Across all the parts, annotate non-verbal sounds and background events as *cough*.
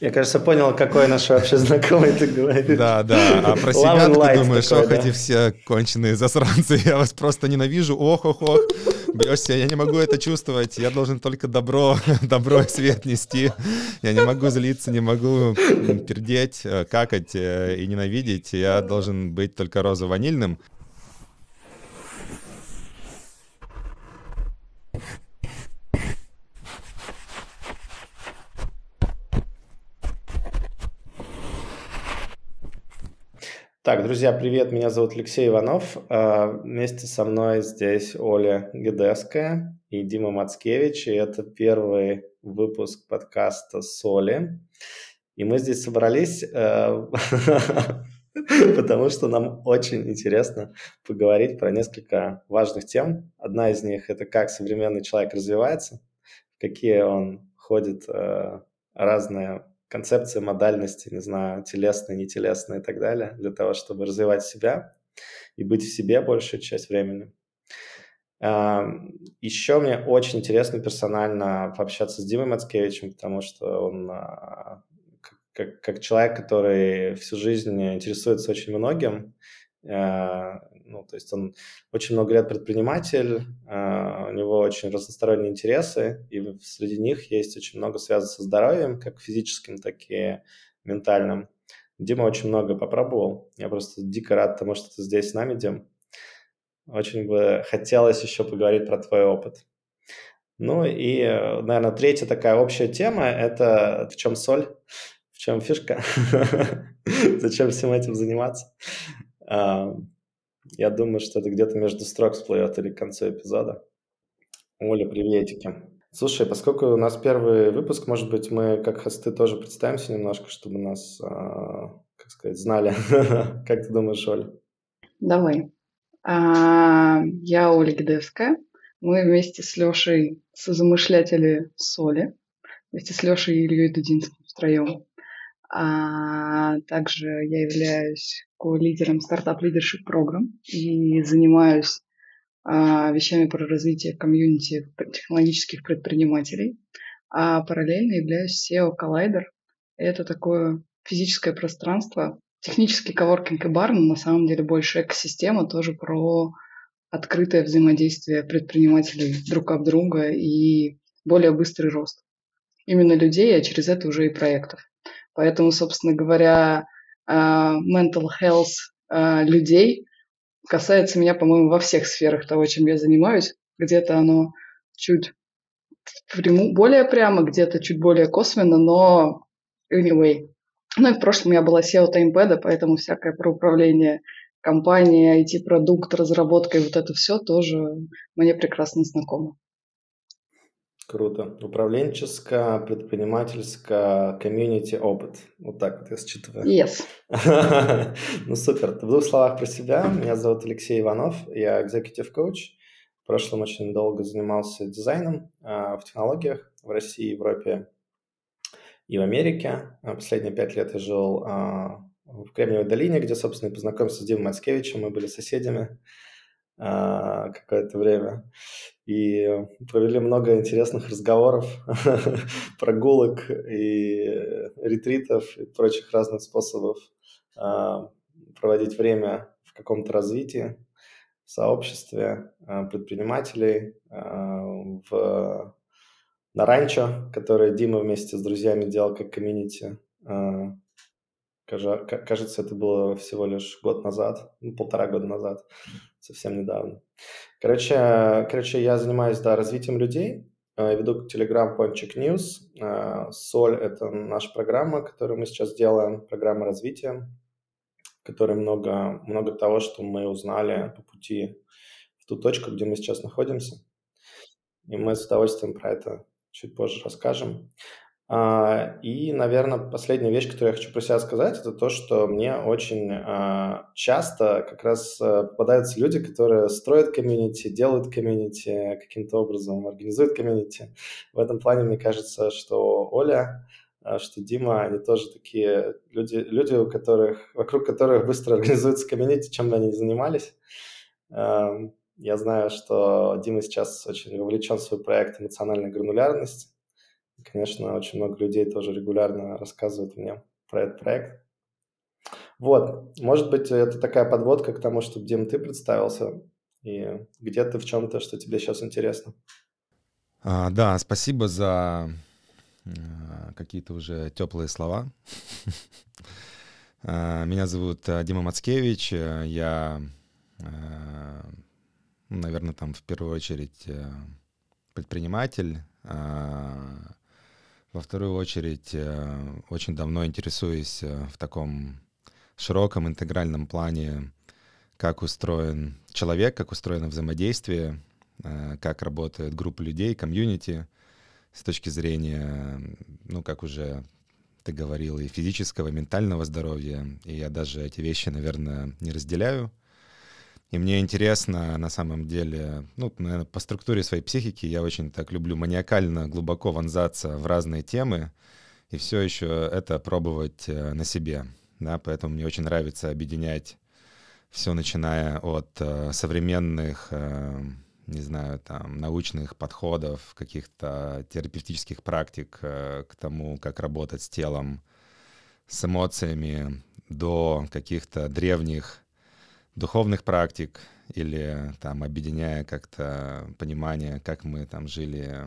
Я, кажется, понял, какой наш вообще знакомый ты говоришь. Да, да. А про себя ты думаешь, ох, эти все конченые засранцы, *laughs* я вас просто ненавижу, ох, ох, ох. Бьешься, я не могу это чувствовать, я должен только добро, *laughs* добро и свет нести. Я не могу злиться, не могу пердеть, э, какать э, и ненавидеть. Я должен быть только розово-ванильным. Так, друзья, привет, меня зовут Алексей Иванов. А, вместе со мной здесь Оля Гедеская и Дима Мацкевич, и это первый выпуск подкаста «Соли». И мы здесь собрались, э, *laughs* потому что нам очень интересно поговорить про несколько важных тем. Одна из них – это как современный человек развивается, какие он ходит э, разные концепции модальности, не знаю, телесные, нетелесные и так далее, для того, чтобы развивать себя и быть в себе большую часть времени. Еще мне очень интересно персонально пообщаться с Димой Мацкевичем, потому что он а, как, как человек, который всю жизнь интересуется очень многим, а, ну, то есть он очень много лет предприниматель, а, у него очень разносторонние интересы, и среди них есть очень много связано со здоровьем, как физическим, так и ментальным. Дима очень много попробовал. Я просто дико рад тому, что ты здесь с нами, Дим. Очень бы хотелось еще поговорить про твой опыт. Ну и, наверное, третья такая общая тема – это в чем соль, в чем фишка, *laughs* зачем всем этим заниматься. Я думаю, что это где-то между строк всплывет или к концу эпизода. Оля, приветики. Слушай, поскольку у нас первый выпуск, может быть, мы как хосты тоже представимся немножко, чтобы нас, а, как сказать, знали. *laughs* Как ты думаешь, Оля? Давай. А, я Оля Гидевская. Мы вместе с Лешей созамышляли соли. Вместе с Лешей и Ильей Дудинским втроем. А также я являюсь ко-лидером стартап лидершип программ и занимаюсь а, вещами про развитие комьюнити технологических предпринимателей. А параллельно являюсь SEO Collider. Это такое физическое пространство, технический коворкинг и бар, но на самом деле больше экосистема, тоже про открытое взаимодействие предпринимателей друг об друга и более быстрый рост. Именно людей, а через это уже и проектов. Поэтому, собственно говоря, а, mental health а, людей касается меня, по-моему, во всех сферах того, чем я занимаюсь. Где-то оно чуть более прямо, где-то чуть более косвенно, но anyway. Ну и в прошлом я была SEO таймпеда, поэтому всякое про управление компанией, IT-продукт, разработкой, вот это все тоже мне прекрасно знакомо. Круто. Управленческое, предпринимательское, комьюнити, опыт. Вот так вот я считываю. Yes. *laughs* ну супер. В двух словах про себя. Меня зовут Алексей Иванов. Я executive coach. В прошлом очень долго занимался дизайном э, в технологиях в России, Европе и в Америке. А последние пять лет я жил э, в Кремниевой долине, где, собственно, и познакомился с Димой Мацкевичем. Мы были соседями какое-то время и провели много интересных разговоров, *laughs* прогулок и ретритов и прочих разных способов а, проводить время в каком-то развитии, в сообществе а, предпринимателей, а, в, на ранчо, которое Дима вместе с друзьями делал как комьюнити. Кажется, это было всего лишь год назад, ну, полтора года назад, совсем недавно. Короче, короче, я занимаюсь, да, развитием людей, э, веду Telegram Ponchik News. Э, Соль – это наша программа, которую мы сейчас делаем, программа развития, в которой много, много того, что мы узнали по пути в ту точку, где мы сейчас находимся. И мы с удовольствием про это чуть позже расскажем. А, и, наверное, последняя вещь, которую я хочу про себя сказать, это то, что мне очень а, часто как раз э, попадаются люди, которые строят комьюнити, делают комьюнити каким-то образом, организуют комьюнити. В этом плане мне кажется, что Оля, а, что Дима, они тоже такие люди, люди у которых, вокруг которых быстро *laughs* организуются комьюнити, чем бы они ни занимались. Я знаю, что Дима сейчас очень вовлечен в свой проект «Эмоциональная гранулярность», Конечно, очень много людей тоже регулярно рассказывают мне про этот проект. Вот, может быть, это такая подводка к тому, чтобы, Дим, ты представился, и где ты в чем-то, что тебе сейчас интересно. А, да, спасибо за а, какие-то уже теплые слова. *laughs* А, меня зовут а, Дима Мацкевич, я, наверное, там в первую очередь предприниматель, во вторую очередь очень давно интересуюсь в таком широком интегральном плане, как устроен человек, как устроено взаимодействие, э, как работает группа людей, комьюнити с точки зрения, ну, как уже ты говорил, и физического, и ментального здоровья. И я даже эти вещи, наверное, не разделяю. И мне интересно, на самом деле, ну, наверное, по структуре своей психики я очень так люблю маниакально глубоко вонзаться в разные темы и все еще это пробовать э, на себе да, поэтому мне очень нравится объединять все, начиная от э, современных, э, не знаю, там, научных подходов, каких-то терапевтических практик э, к тому, как работать с телом, с эмоциями, до каких-то древних духовных практик или там объединяя как-то понимание, как мы там жили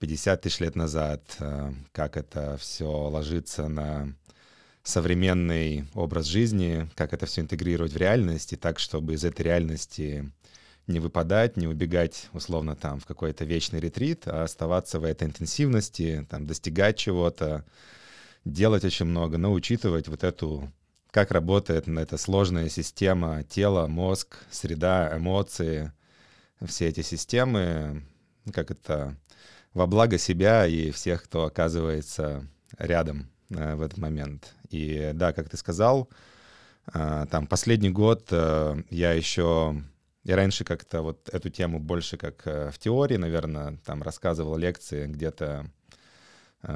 50 тысяч лет назад, э, как это все ложится на современный образ жизни, как это все интегрировать в реальность, и так, чтобы из этой реальности не выпадать, не убегать условно там в какой-то вечный ретрит, а оставаться в этой интенсивности, там достигать чего-то, делать очень много, но учитывать вот эту, как работает эта сложная система тела, мозг, среда, эмоции, все эти системы, как это во благо себя и всех, кто оказывается рядом э, в этот момент. И да, как ты сказал, а, там последний год э, я еще я раньше как-то вот эту тему больше как э, в теории, наверное, там рассказывал лекции, где-то э,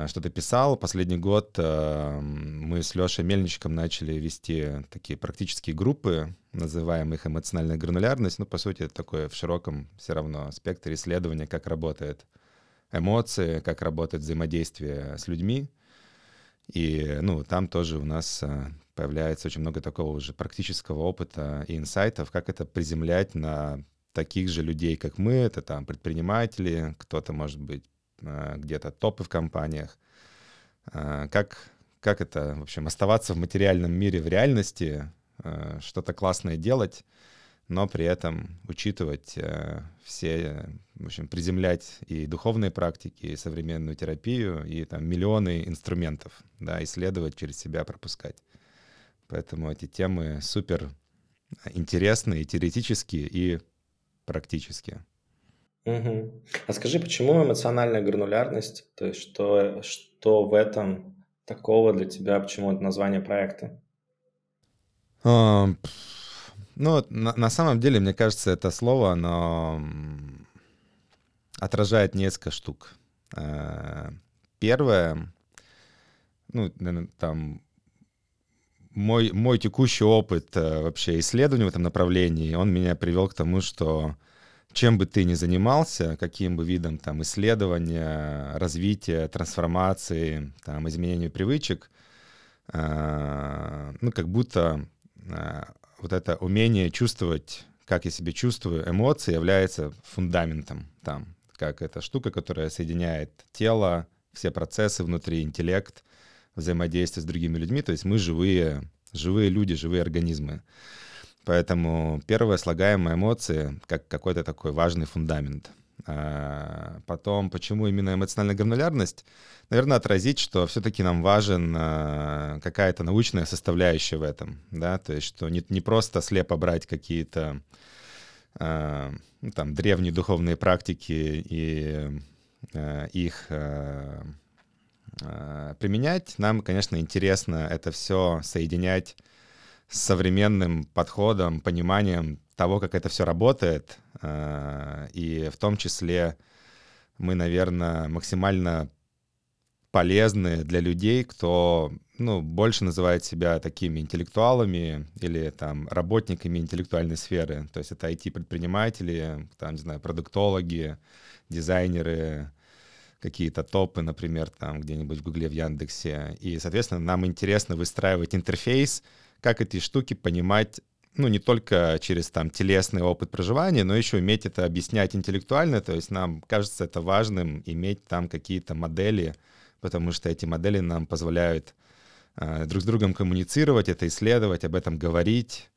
что-то писал. Последний год мы с Лешей Мельничком начали вести такие практические группы, называем их эмоциональная гранулярность. Ну, по сути, это такое в широком все равно спектре исследования, как работает эмоции, как работает взаимодействие с людьми. И, ну, там тоже у нас а, появляется очень много такого уже практического опыта и инсайтов, как это приземлять на таких же людей, как мы, это там предприниматели, кто-то, может быть, где-то топы в компаниях, а, как, как это, в общем, оставаться в материальном мире, в реальности, что-то классное делать, но при этом учитывать э, все, в общем, приземлять и духовные практики, и современную терапию, и там миллионы инструментов, да, исследовать через себя, пропускать. Поэтому эти темы супер интересные, теоретические и практические. Угу. А скажи, почему эмоциональная гранулярность? То есть что, что в этом такого для тебя, почему это название проекта? А, ну, на, на самом деле, мне кажется, это слово, оно отражает несколько штук. Э, первое, ну, там, мой, мой текущий опыт э, вообще исследования в этом направлении, он меня привел к тому, что чем бы ты ни занимался, каким бы видом там исследования, развития, трансформации, там, изменения привычек, э, ну, как будто вот это умение чувствовать, как я себя чувствую, эмоции является фундаментом там, как эта штука, которая соединяет тело, все процессы внутри, интеллект, взаимодействие с другими людьми. То есть мы живые, живые люди, живые организмы. Поэтому первое слагаемое эмоции как какой-то такой важный фундамент — а, потом, почему именно эмоциональная гранулярность? Наверное, отразить, что все-таки нам важен а, какая-то научная составляющая в этом, да, то есть что не, не просто слепо брать какие-то а, ну, там древние духовные практики и их применять. Нам, конечно, интересно это все соединять с современным подходом, пониманием того, как это все работает. А, и в том числе мы, наверное, максимально полезны для людей, кто ну, больше называет себя такими интеллектуалами или там работниками интеллектуальной сферы. То есть это IT-предприниматели, там, не знаю, продуктологи, дизайнеры, какие-то топы, например, там где-нибудь в Гугле, в Яндексе. И, соответственно, нам интересно выстраивать интерфейс, как эти штуки понимать, ну, не только через там телесный опыт проживания, но еще уметь это объяснять интеллектуально. То есть нам кажется это важным иметь там какие-то модели, потому что эти модели нам позволяют э, друг с другом коммуницировать, это исследовать, об этом говорить.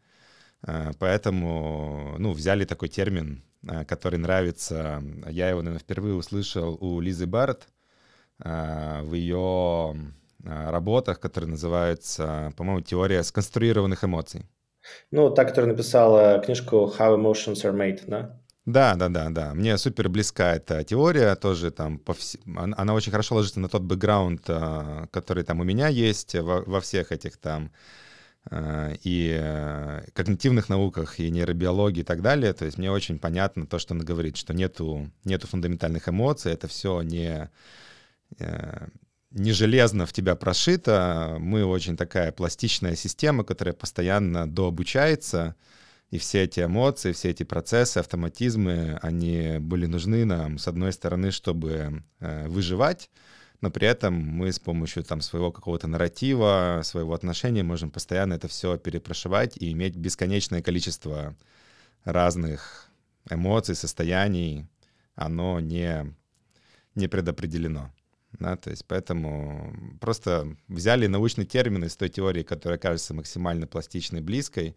Э, поэтому, ну, взяли такой термин Э, который нравится. Я его, наверное, впервые услышал у Лизы Барретт э, в ее работах, которые называются, по-моему, «Теория сконструированных эмоций». Ну, та, которая написала книжку «How Emotions Are Made», да? Да, да, да, да. Мне супер близка эта теория, тоже там, по вс... она очень хорошо ложится на тот бэкграунд, который там у меня есть во, во всех этих там Э, и э, когнитивных науках, и нейробиологии и так далее. То есть мне очень понятно то, что она говорит, что нету, нету фундаментальных эмоций, это все не, э, не железно в тебя прошито. Мы очень такая пластичная система, которая постоянно дообучается, и все эти эмоции, все эти процессы, автоматизмы, они были нужны нам, с одной стороны, чтобы выживать, но при этом мы с помощью там своего какого-то нарратива, своего отношения можем постоянно это все перепрошивать и иметь бесконечное количество разных эмоций, состояний, оно не, не предопределено. Да, то есть поэтому просто взяли научный термин из той теории, которая кажется максимально пластичной, близкой,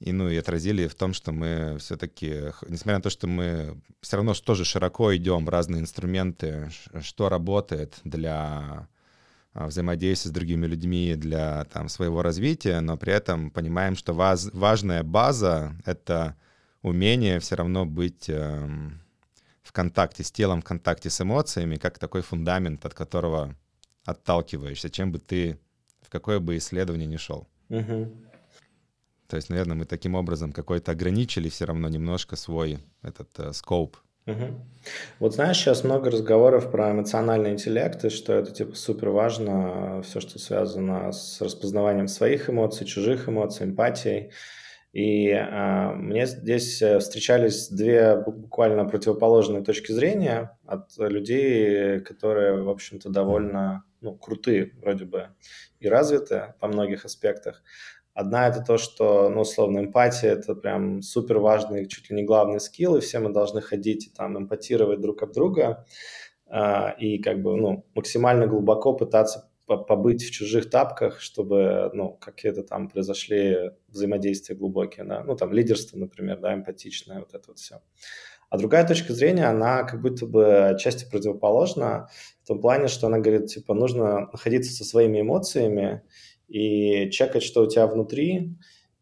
и, ну, и отразили в том, что мы все-таки, несмотря на то, что мы все равно тоже широко идем разные инструменты, что работает для а, взаимодействия с другими людьми, для там, своего развития, но при этом понимаем, что ваз, важная база — это умение все равно быть э, в контакте с телом, в контакте с эмоциями, как такой фундамент, от которого отталкиваешься, чем бы ты, в какое бы исследование ни шел. Угу. То есть, наверное, мы таким образом какой-то ограничили все равно немножко свой этот э, скоп. Угу. Вот знаешь, сейчас много разговоров про эмоциональный интеллект, и что это типа супер важно, все, что связано с распознаванием своих эмоций, чужих эмоций, эмпатией. И а, мне здесь э, встречались две буквально противоположные точки зрения от людей, которые, в общем-то, довольно ну, крутые вроде бы и развиты по многих аспектах. Одна это то, что, ну, условно, эмпатия – это прям супер важный, чуть ли не главный скилл, и все мы должны ходить и там эмпатировать друг об друга э, и как бы, ну, максимально глубоко пытаться побыть в чужих тапках, чтобы, ну, какие-то там произошли взаимодействия глубокие, да, ну, там, лидерство, например, да, эмпатичное, вот это вот все. А другая точка зрения, она как будто бы отчасти противоположна в том плане, что она говорит, типа, нужно находиться со своими эмоциями и чекать, что у тебя внутри,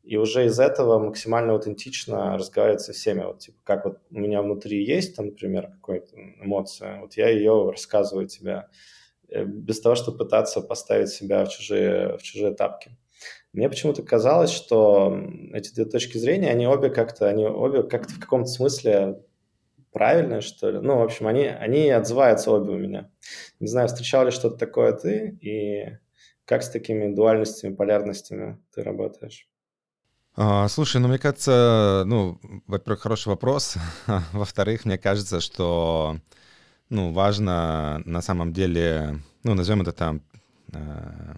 и уже из этого максимально аутентично разговаривать со всеми. Вот, типа, как вот у меня внутри есть, там, например, какая-то эмоция, вот я ее рассказываю тебе, без того, чтобы пытаться поставить себя в чужие, в чужие тапки. Мне почему-то казалось, что эти две точки зрения, они обе как-то, они обе как-то в каком-то смысле правильные, что ли. Ну, в общем, они, они отзываются обе у меня. Не знаю, встречал ли что-то такое ты, и как с такими дуальностями, полярностями ты работаешь? А, слушай, ну мне кажется, ну, во-первых, хороший вопрос. *laughs* Во-вторых, мне кажется, что ну, важно на самом деле, ну, назовем это там э,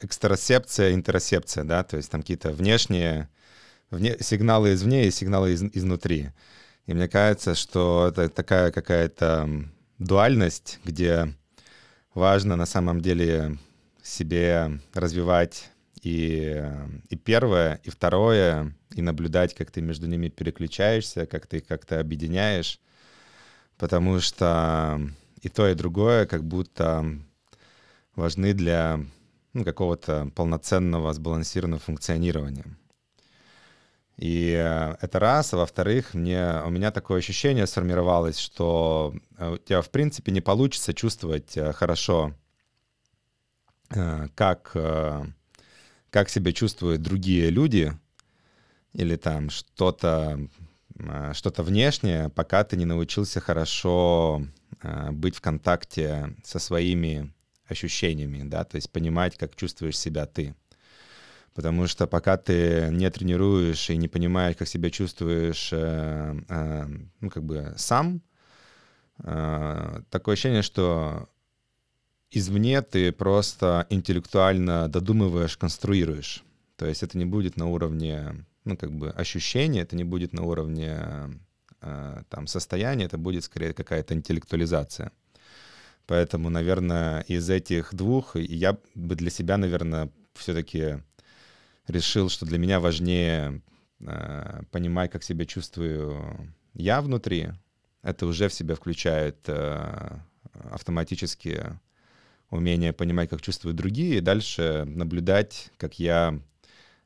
экстеросепция, интеросепция, да, то есть там какие-то внешние вне, сигналы извне и сигналы из, изнутри. И мне кажется, что это такая какая-то дуальность, где важно на самом деле себе развивать и, и первое, и второе, и наблюдать, как ты между ними переключаешься, как ты их как-то объединяешь, потому что и то, и другое как будто важны для ну, какого-то полноценного, сбалансированного функционирования. И это раз. А во-вторых, мне, у меня такое ощущение сформировалось, что э, у тебя, в принципе, не получится чувствовать э, хорошо Э, как, э, как себя чувствуют другие люди или там что-то э, что-то внешнее, пока ты не научился хорошо быть в контакте со своими ощущениями, да, то есть понимать, как чувствуешь себя ты. Потому что пока ты не тренируешь и не понимаешь, как себя чувствуешь, ну, как бы сам, э, такое ощущение, что извне ты просто интеллектуально додумываешь, конструируешь. То есть это не будет на уровне, ну, как бы ощущения, это не будет на уровне э, там состояния, это будет скорее какая-то интеллектуализация. Поэтому, наверное, из этих двух я бы для себя, наверное, все-таки решил, что для меня важнее э, понимать, как себя чувствую я внутри. Это уже в себя включает э, автоматически умение понимать, как чувствуют другие, и дальше наблюдать, как я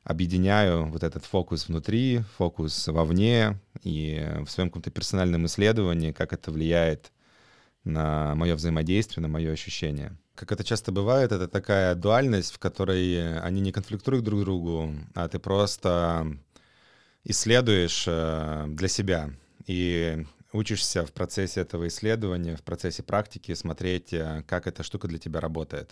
объединяю вот этот фокус внутри, фокус вовне, и в своем каком-то персональном исследовании, как это влияет на мое взаимодействие, на мое ощущение. Как это часто бывает, это такая дуальность, в которой они не конфликтуют друг другу, а ты просто исследуешь э, для себя и учишься в процессе этого исследования, в процессе практики смотреть, э, как эта штука для тебя работает.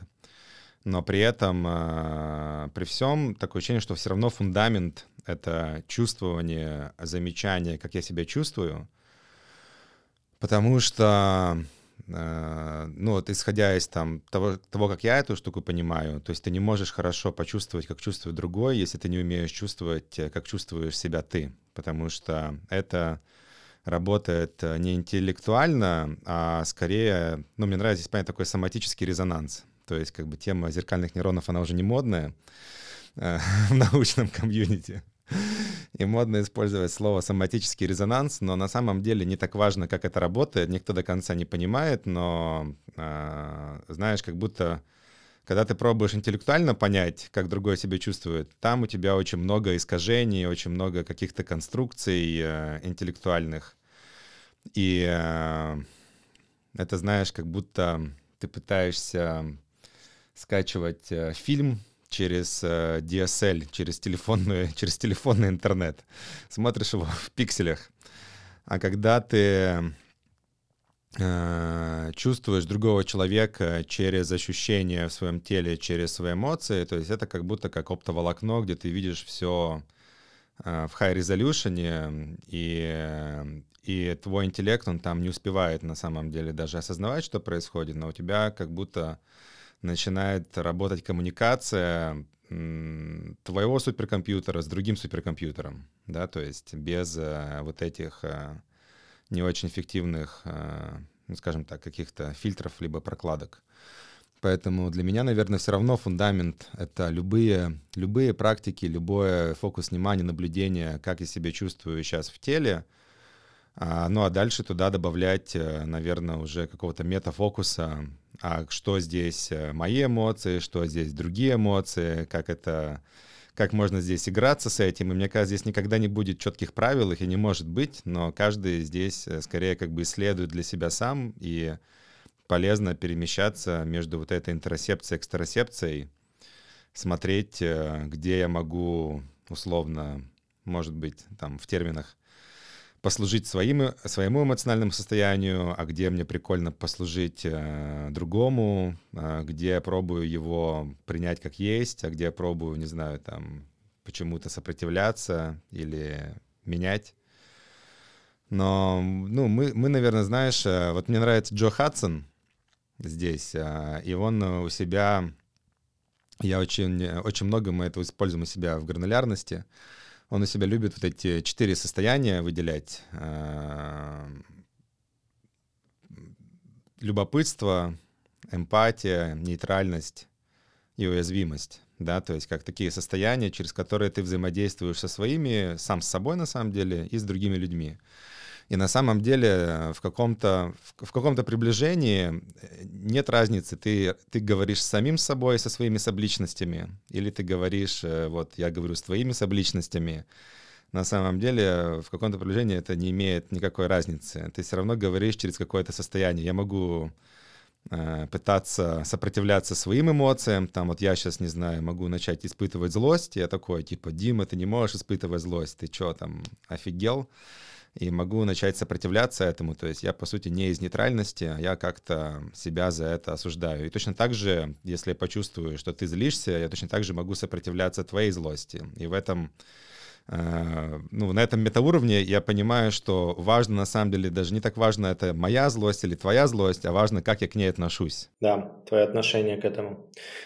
Но при этом, э, при всем, такое ощущение, что все равно фундамент — это чувствование, замечание, как я себя чувствую, потому что Э, ну вот исходя из там того, того, как я эту штуку понимаю, то есть ты не можешь хорошо почувствовать, как чувствует другой, если ты не умеешь чувствовать, э, как чувствуешь себя ты, потому что это работает не интеллектуально, а скорее, ну, мне нравится здесь понять такой соматический резонанс. То есть как бы тема зеркальных нейронов, она уже не модная э, *laughs* в научном комьюнити. И модно использовать слово «соматический резонанс», но на самом деле не так важно, как это работает, никто до конца не понимает, но, э, знаешь, как будто когда ты пробуешь интеллектуально понять, как другой себя чувствует, там у тебя очень много искажений, очень много каких-то конструкций э, интеллектуальных. И э, это, знаешь, как будто ты пытаешься скачивать э, фильм через э, DSL, через, телефонную, *laughs* через телефонный интернет. Смотришь его в пикселях. А когда ты э, чувствуешь другого человека через ощущения в своем теле, через свои эмоции, то есть это как будто как оптоволокно, где ты видишь все э, в high resolution, и, и твой интеллект, он там не успевает на самом деле даже осознавать, что происходит, но у тебя как будто начинает работать коммуникация твоего суперкомпьютера с другим суперкомпьютером, да, то есть без э, вот этих э, не очень эффективных, э, ну, скажем так, каких-то фильтров либо прокладок. Поэтому для меня, наверное, все равно фундамент — это любые, любые практики, любой фокус внимания, наблюдение, как я себя чувствую сейчас в теле. А, ну а дальше туда добавлять, наверное, уже какого-то метафокуса, а что здесь э, мои эмоции, что здесь другие эмоции, как это, как можно здесь играться с этим. И мне кажется, здесь никогда не будет четких правил, их и не может быть, но каждый здесь э, скорее как бы исследует для себя сам, и полезно перемещаться между вот этой интерсепцией и экстрасепцией, смотреть, э, где я могу условно, может быть, там в терминах послужить своим, своему эмоциональному состоянию, а где мне прикольно послужить э, другому, э, где я пробую его принять как есть, а где я пробую, не знаю, там, почему-то сопротивляться или менять. Но, ну, мы, мы, наверное, знаешь, э, вот мне нравится Джо Хадсон здесь, э, и он у себя, я очень, очень много мы это используем у себя в гранулярности, он у себя любит вот эти четыре состояния выделять. Э, любопытство, эмпатия, нейтральность и уязвимость. Да, то есть как такие состояния, через которые ты взаимодействуешь со своими, сам с собой на самом деле, и с другими людьми. И на самом деле э, в каком-то в каком-то приближении э, нет разницы, ты, ты говоришь с самим собой, со своими субличностями, или ты говоришь, э, вот я говорю с твоими субличностями. На самом деле в каком-то приближении это не имеет никакой разницы. Ты все равно говоришь через какое-то состояние. Я могу пытаться сопротивляться своим эмоциям. Там вот я сейчас, не знаю, могу начать испытывать злость. Я такой, типа, Дима, ты не можешь испытывать злость. Ты что там, офигел? И могу начать сопротивляться этому. То есть я, по сути, не из нейтральности, а я как-то себя за это осуждаю. И точно так же, если я почувствую, что ты злишься, я точно так же могу сопротивляться твоей злости. И в этом ну, на этом метауровне я понимаю, что важно, на самом деле, даже не так важно, это моя злость или твоя злость, а важно, как я к ней отношусь. Да, твое отношение к этому.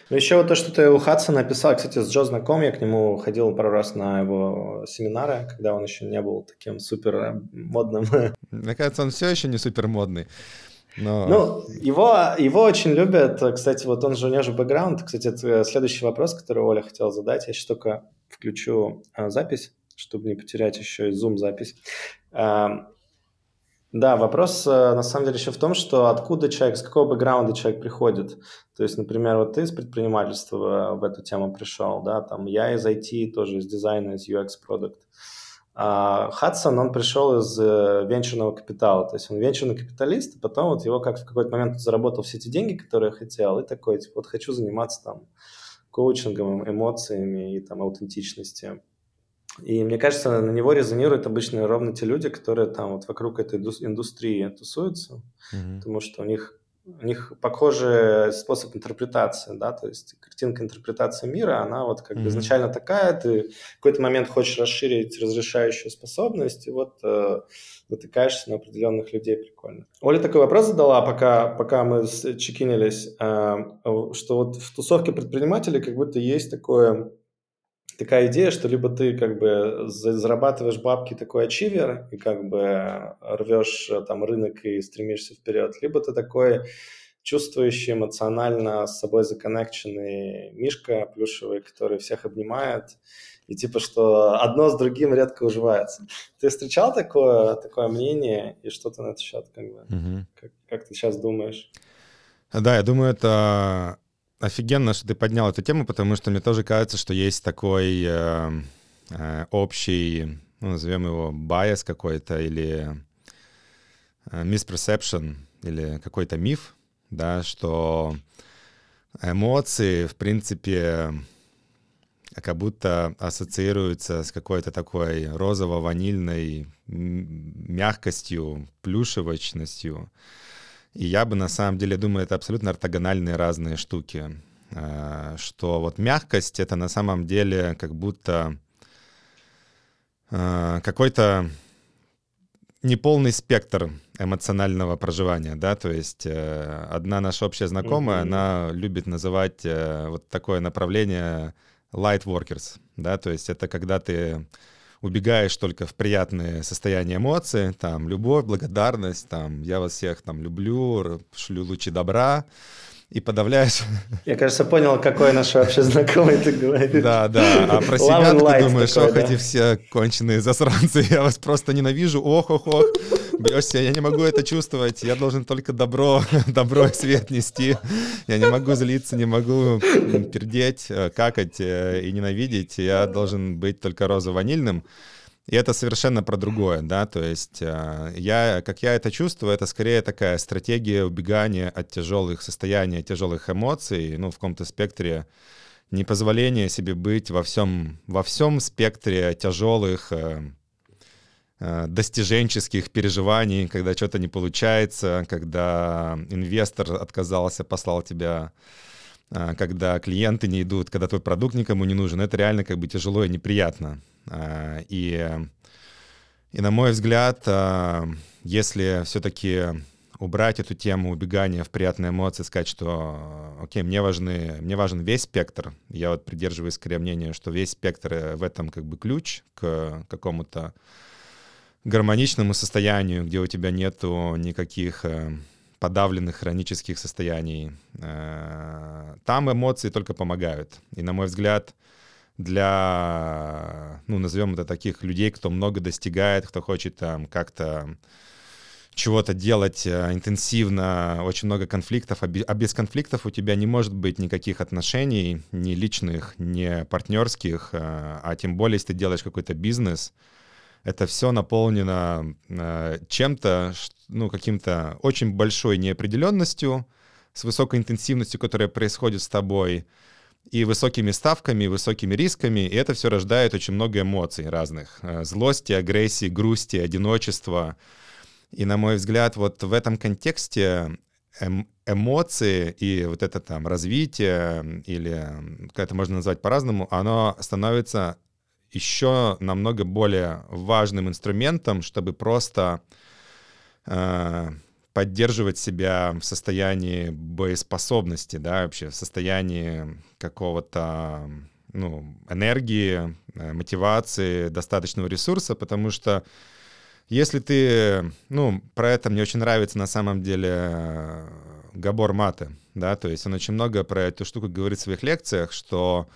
Ну, еще вот то, что ты у Хадсона написал, кстати, с Джо знаком, я к нему ходил пару раз на его семинары, когда он еще не был таким супер модным. *laughs* Мне кажется, он все еще не супер модный. Но... Ну, его, его очень любят. Кстати, вот он же, у него же бэкграунд. Кстати, это следующий вопрос, который Оля хотела задать. Я сейчас только включу а, запись, чтобы не потерять еще и зум-запись. А, да, вопрос а, на самом деле еще в том, что откуда человек, с какого бэкграунда человек приходит. То есть, например, вот ты из предпринимательства в, эту тему пришел, да, там я из IT, тоже из дизайна, из UX-продукт. А Хадсон, он пришел из э, венчурного капитала, то есть он венчурный капиталист, и потом вот его как в какой-то момент заработал все эти деньги, которые хотел, и такой, типа, вот хочу заниматься там коучингом, эмоциями и там аутентичностью. И мне кажется, на него резонируют обычно ровно те люди, которые там вот вокруг этой индустрии тусуются, mm-hmm. потому что у них у них похожий способ интерпретации, да, то есть картинка интерпретации мира, она вот как mm-hmm. бы изначально такая, ты в какой-то момент хочешь расширить разрешающую способность, и вот э, натыкаешься на определенных людей, прикольно. Оля такой вопрос задала, пока, пока мы чекинились, э, что вот в тусовке предпринимателей как будто есть такое такая идея, что либо ты как бы зарабатываешь бабки такой ачивер и как бы рвешь э, там рынок и стремишься вперед, либо ты такой чувствующий эмоционально с собой законнекченный мишка плюшевый, который всех обнимает, и типа, что одно с другим редко уживается. Ты встречал такое, такое мнение, и что ты на этот счет, как бы, угу. как, как ты сейчас думаешь? Да, я думаю, это офигенно, что ты поднял эту тему, потому что мне тоже кажется, что есть такой э, э, общий, ну, назовем его bias какой-то или э, misperception или какой-то миф, да, что эмоции, в принципе, как будто ассоциируются с какой-то такой розово-ванильной мягкостью, плюшевочностью. И я бы на самом деле думаю, это абсолютно ортогональные разные штуки. А, что вот мягкость это на самом деле как будто а, какой-то неполный спектр эмоционального проживания, да, то есть э, одна наша общая знакомая, mm-hmm. она любит называть э, вот такое направление light workers, да, то есть это когда ты убегаешь только в приятные состояния эмоций, там, любовь, благодарность, там, я вас всех там люблю, шлю лучи добра, и подавляешь. Я, кажется, понял, какой наш вообще знакомый ты говоришь. Да, да. А про себя ты думаешь, ох, эти все конченые засранцы, я вас просто ненавижу, ох, ох, ох. Бьешься, я не могу это чувствовать, я должен только добро, *laughs* добро и свет нести. Я не могу злиться, не могу пердеть, э, какать э, и ненавидеть. Я должен быть только розово-ванильным. И это совершенно про другое, да, то есть э, я, как я это чувствую, это скорее такая стратегия убегания от тяжелых состояний, от тяжелых эмоций, ну, в каком-то спектре непозволение себе быть во всем, во всем спектре тяжелых э, э, достиженческих переживаний, когда что-то не получается, когда инвестор отказался, послал тебя когда клиенты не идут, когда твой продукт никому не нужен, это реально как бы тяжело и неприятно. А, и, и на мой взгляд, а, если все-таки убрать эту тему убегания в приятные эмоции, сказать, что, окей, мне, важны, мне важен весь спектр. Я вот придерживаюсь скорее мнения, что весь спектр э, в этом как бы ключ к какому-то гармоничному состоянию, где у тебя нету никаких э, подавленных хронических состояний. Э, там эмоции только помогают. И, на мой взгляд, для, ну, назовем это таких людей, кто много достигает, кто хочет там как-то чего-то делать э, интенсивно, очень много конфликтов, а, а без конфликтов у тебя не может быть никаких отношений, ни личных, ни партнерских, э, а тем более, если ты делаешь какой-то бизнес, это все наполнено э, чем-то, ну, каким-то очень большой неопределенностью, с высокой интенсивностью, которая происходит с тобой, и высокими ставками, и высокими рисками, и это все рождает очень много эмоций разных. Э, злости, агрессии, грусти, одиночества. И, на мой взгляд, вот в этом контексте эм, эмоции и вот это там развитие, или как это можно назвать по-разному, оно становится еще намного более важным инструментом, чтобы просто э, поддерживать себя в состоянии боеспособности, да, вообще в состоянии какого-то ну, энергии, э, мотивации, достаточного ресурса, потому что если ты, ну, про это мне очень нравится на самом деле э, Габор Мате, да, то есть он очень много про эту штуку говорит в своих лекциях, что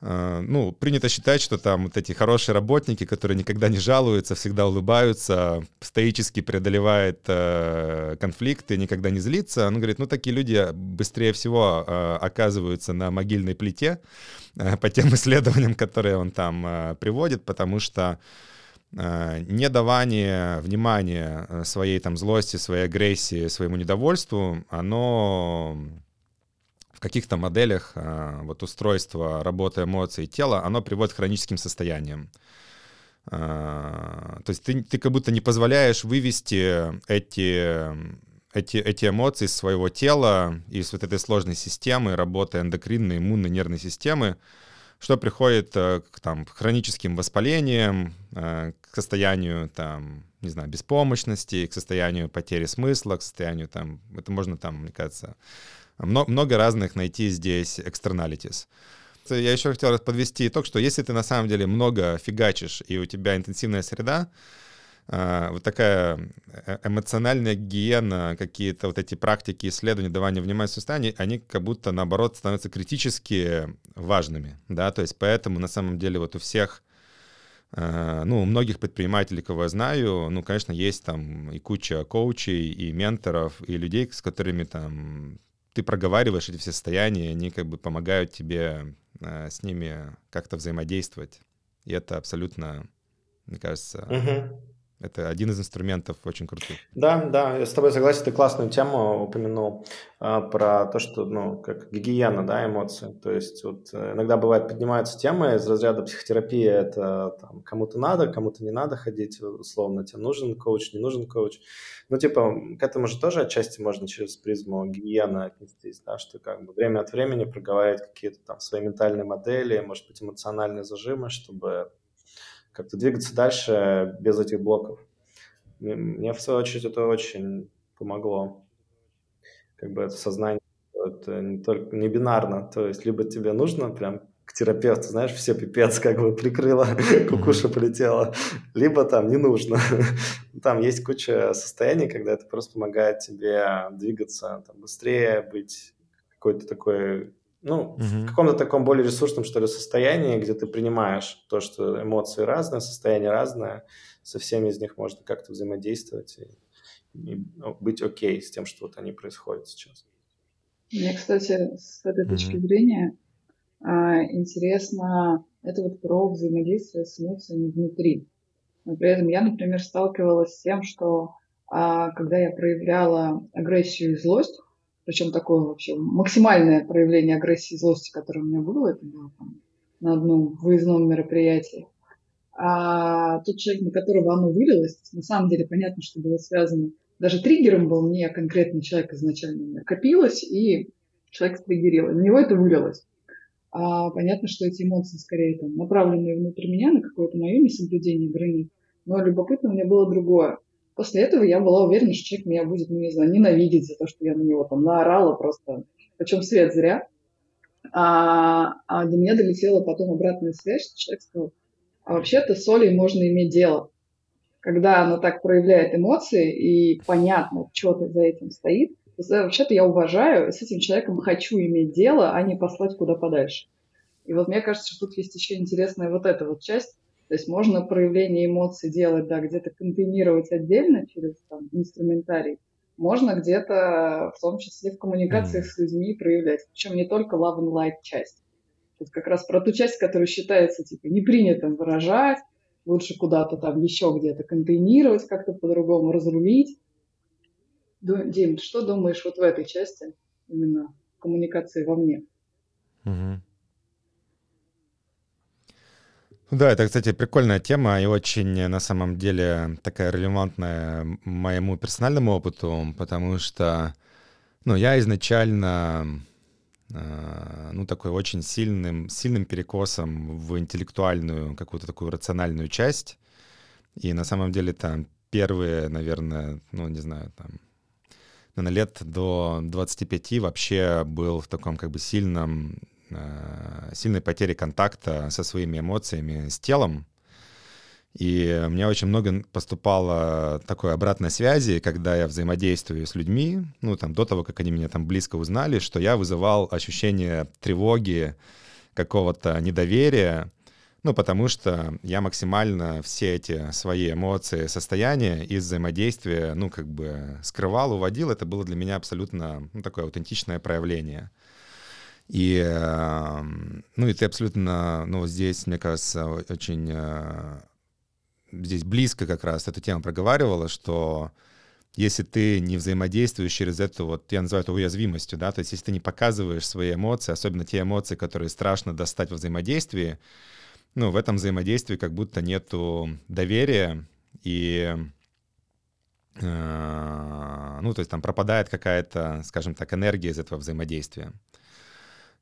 ну, принято считать, что там вот эти хорошие работники, которые никогда не жалуются, всегда улыбаются, стоически преодолевают э, конфликты, никогда не злится. Он говорит, ну, такие люди быстрее всего э, оказываются на могильной плите э, по тем исследованиям, которые он там э, приводит, потому что Э, недавание внимания э, своей там злости, своей агрессии, своему недовольству, оно каких-то моделях э, вот устройства работы эмоций тела, оно приводит к хроническим состояниям. То есть ты, ты как будто не позволяешь вывести эти, эти, эти эмоции из своего тела, из вот этой сложной системы работы эндокринной, иммунной, нервной системы, что приходит к там, хроническим воспалениям, к состоянию там, не знаю, беспомощности, к состоянию потери смысла, к состоянию там, это можно там, мне кажется, много, разных найти здесь externalities. Я еще хотел подвести итог, что если ты на самом деле много фигачишь, и у тебя интенсивная среда, а, вот такая э, эмоциональная гигиена, какие-то вот эти практики исследования, давания внимания состоянию, они как будто, наоборот, становятся критически важными, да, то есть поэтому на самом деле вот у всех Э, ну, у многих предпринимателей, кого я знаю, ну, конечно, есть там и куча коучей, и менторов, и людей, с которыми там ты проговариваешь эти все состояния, они как бы помогают тебе э, с ними как-то взаимодействовать. И это абсолютно, мне кажется, угу. Это один из инструментов очень крутых. Да, да, я с тобой согласен. Ты классную тему упомянул а, про то, что, ну, как гигиена, да, эмоций. То есть вот э, иногда бывает поднимаются темы из разряда психотерапии, это там кому-то надо, кому-то не надо ходить, условно, тебе нужен коуч, не нужен коуч. Ну, типа, к этому же тоже отчасти можно через призму гигиены отнестись, да, что как бы время от времени проговаривать какие-то там свои ментальные модели, может быть, эмоциональные зажимы, чтобы как-то двигаться дальше без этих блоков. Мне, в свою очередь, это очень помогло. Как бы это сознание, это не только не бинарно, то есть либо тебе нужно прям к терапевту, знаешь, все пипец как бы прикрыло, *laughs* кукуша полетела, либо там не нужно. *laughs* Там есть куча состояний, когда это просто помогает тебе двигаться там, быстрее, быть какой-то такой ну, угу. в каком-то таком более ресурсном, что ли, состоянии, где ты принимаешь то, что эмоции разные, состояние разное, со всеми из них можно как-то взаимодействовать и, и ну, быть окей с тем, что вот они происходят сейчас. Мне, кстати, с этой точки зрения а, интересно это вот про взаимодействие с эмоциями внутри. Но при этом я, например, сталкивалась с тем, что а, когда я проявляла агрессию и злость, причем такое вообще максимальное проявление агрессии и злости, которое у меня было, это было там, на одном выездном мероприятии. А тот человек, на которого оно вылилось, на самом деле понятно, что было связано. Даже триггером был не конкретный человек изначально. Копилось, и человек стриггерил. На него это вылилось. А понятно, что эти эмоции скорее там, направленные внутрь меня на какое-то мое несоблюдение границ. Но любопытно мне было другое. После этого я была уверена, что человек меня будет, ну, не знаю, ненавидеть за то, что я на него там наорала просто, причем свет зря. А, а до меня долетела потом обратная связь, что человек сказал, а вообще-то с Олей можно иметь дело. Когда она так проявляет эмоции, и понятно, что за этим стоит, вообще-то я уважаю, с этим человеком хочу иметь дело, а не послать куда подальше. И вот мне кажется, что тут есть еще интересная вот эта вот часть, то есть можно проявление эмоций делать, да, где-то контейнировать отдельно через там, инструментарий, можно где-то, в том числе в коммуникации mm-hmm. с людьми проявлять. Причем не только love and light часть. Есть как раз про ту часть, которая считается типа непринятым выражать, лучше куда-то там еще где-то контейнировать, как-то по-другому разрулить. Дим, что думаешь вот в этой части именно коммуникации во мне? Угу. Да, это, кстати, прикольная тема и очень, на самом деле, такая релевантная моему персональному опыту, потому что, ну, я изначально э, ну, такой очень сильным, сильным перекосом в интеллектуальную, какую-то такую рациональную часть. И на самом деле там первые, наверное, ну, не знаю, там, на лет до 25 вообще был в таком как бы сильном, сильной потере контакта со своими эмоциями, с телом. И мне очень много поступало такой обратной связи, когда я взаимодействую с людьми, ну, там, до того, как они меня там близко узнали, что я вызывал ощущение тревоги, какого-то недоверия, ну, потому что я максимально все эти свои эмоции, состояния из взаимодействия, ну, как бы скрывал, уводил. Это было для меня абсолютно ну, такое аутентичное проявление. И, эм, ну, и ты абсолютно, ну, здесь, мне кажется, очень э, здесь близко как раз эту тему проговаривала, что если ты не взаимодействуешь через эту, вот я называю это уязвимостью, да, то есть если ты не показываешь свои эмоции, особенно те эмоции, которые страшно достать во взаимодействии, ну, в этом взаимодействии как будто нету доверия, и, э, ну, то есть там пропадает какая-то, скажем так, энергия из этого взаимодействия.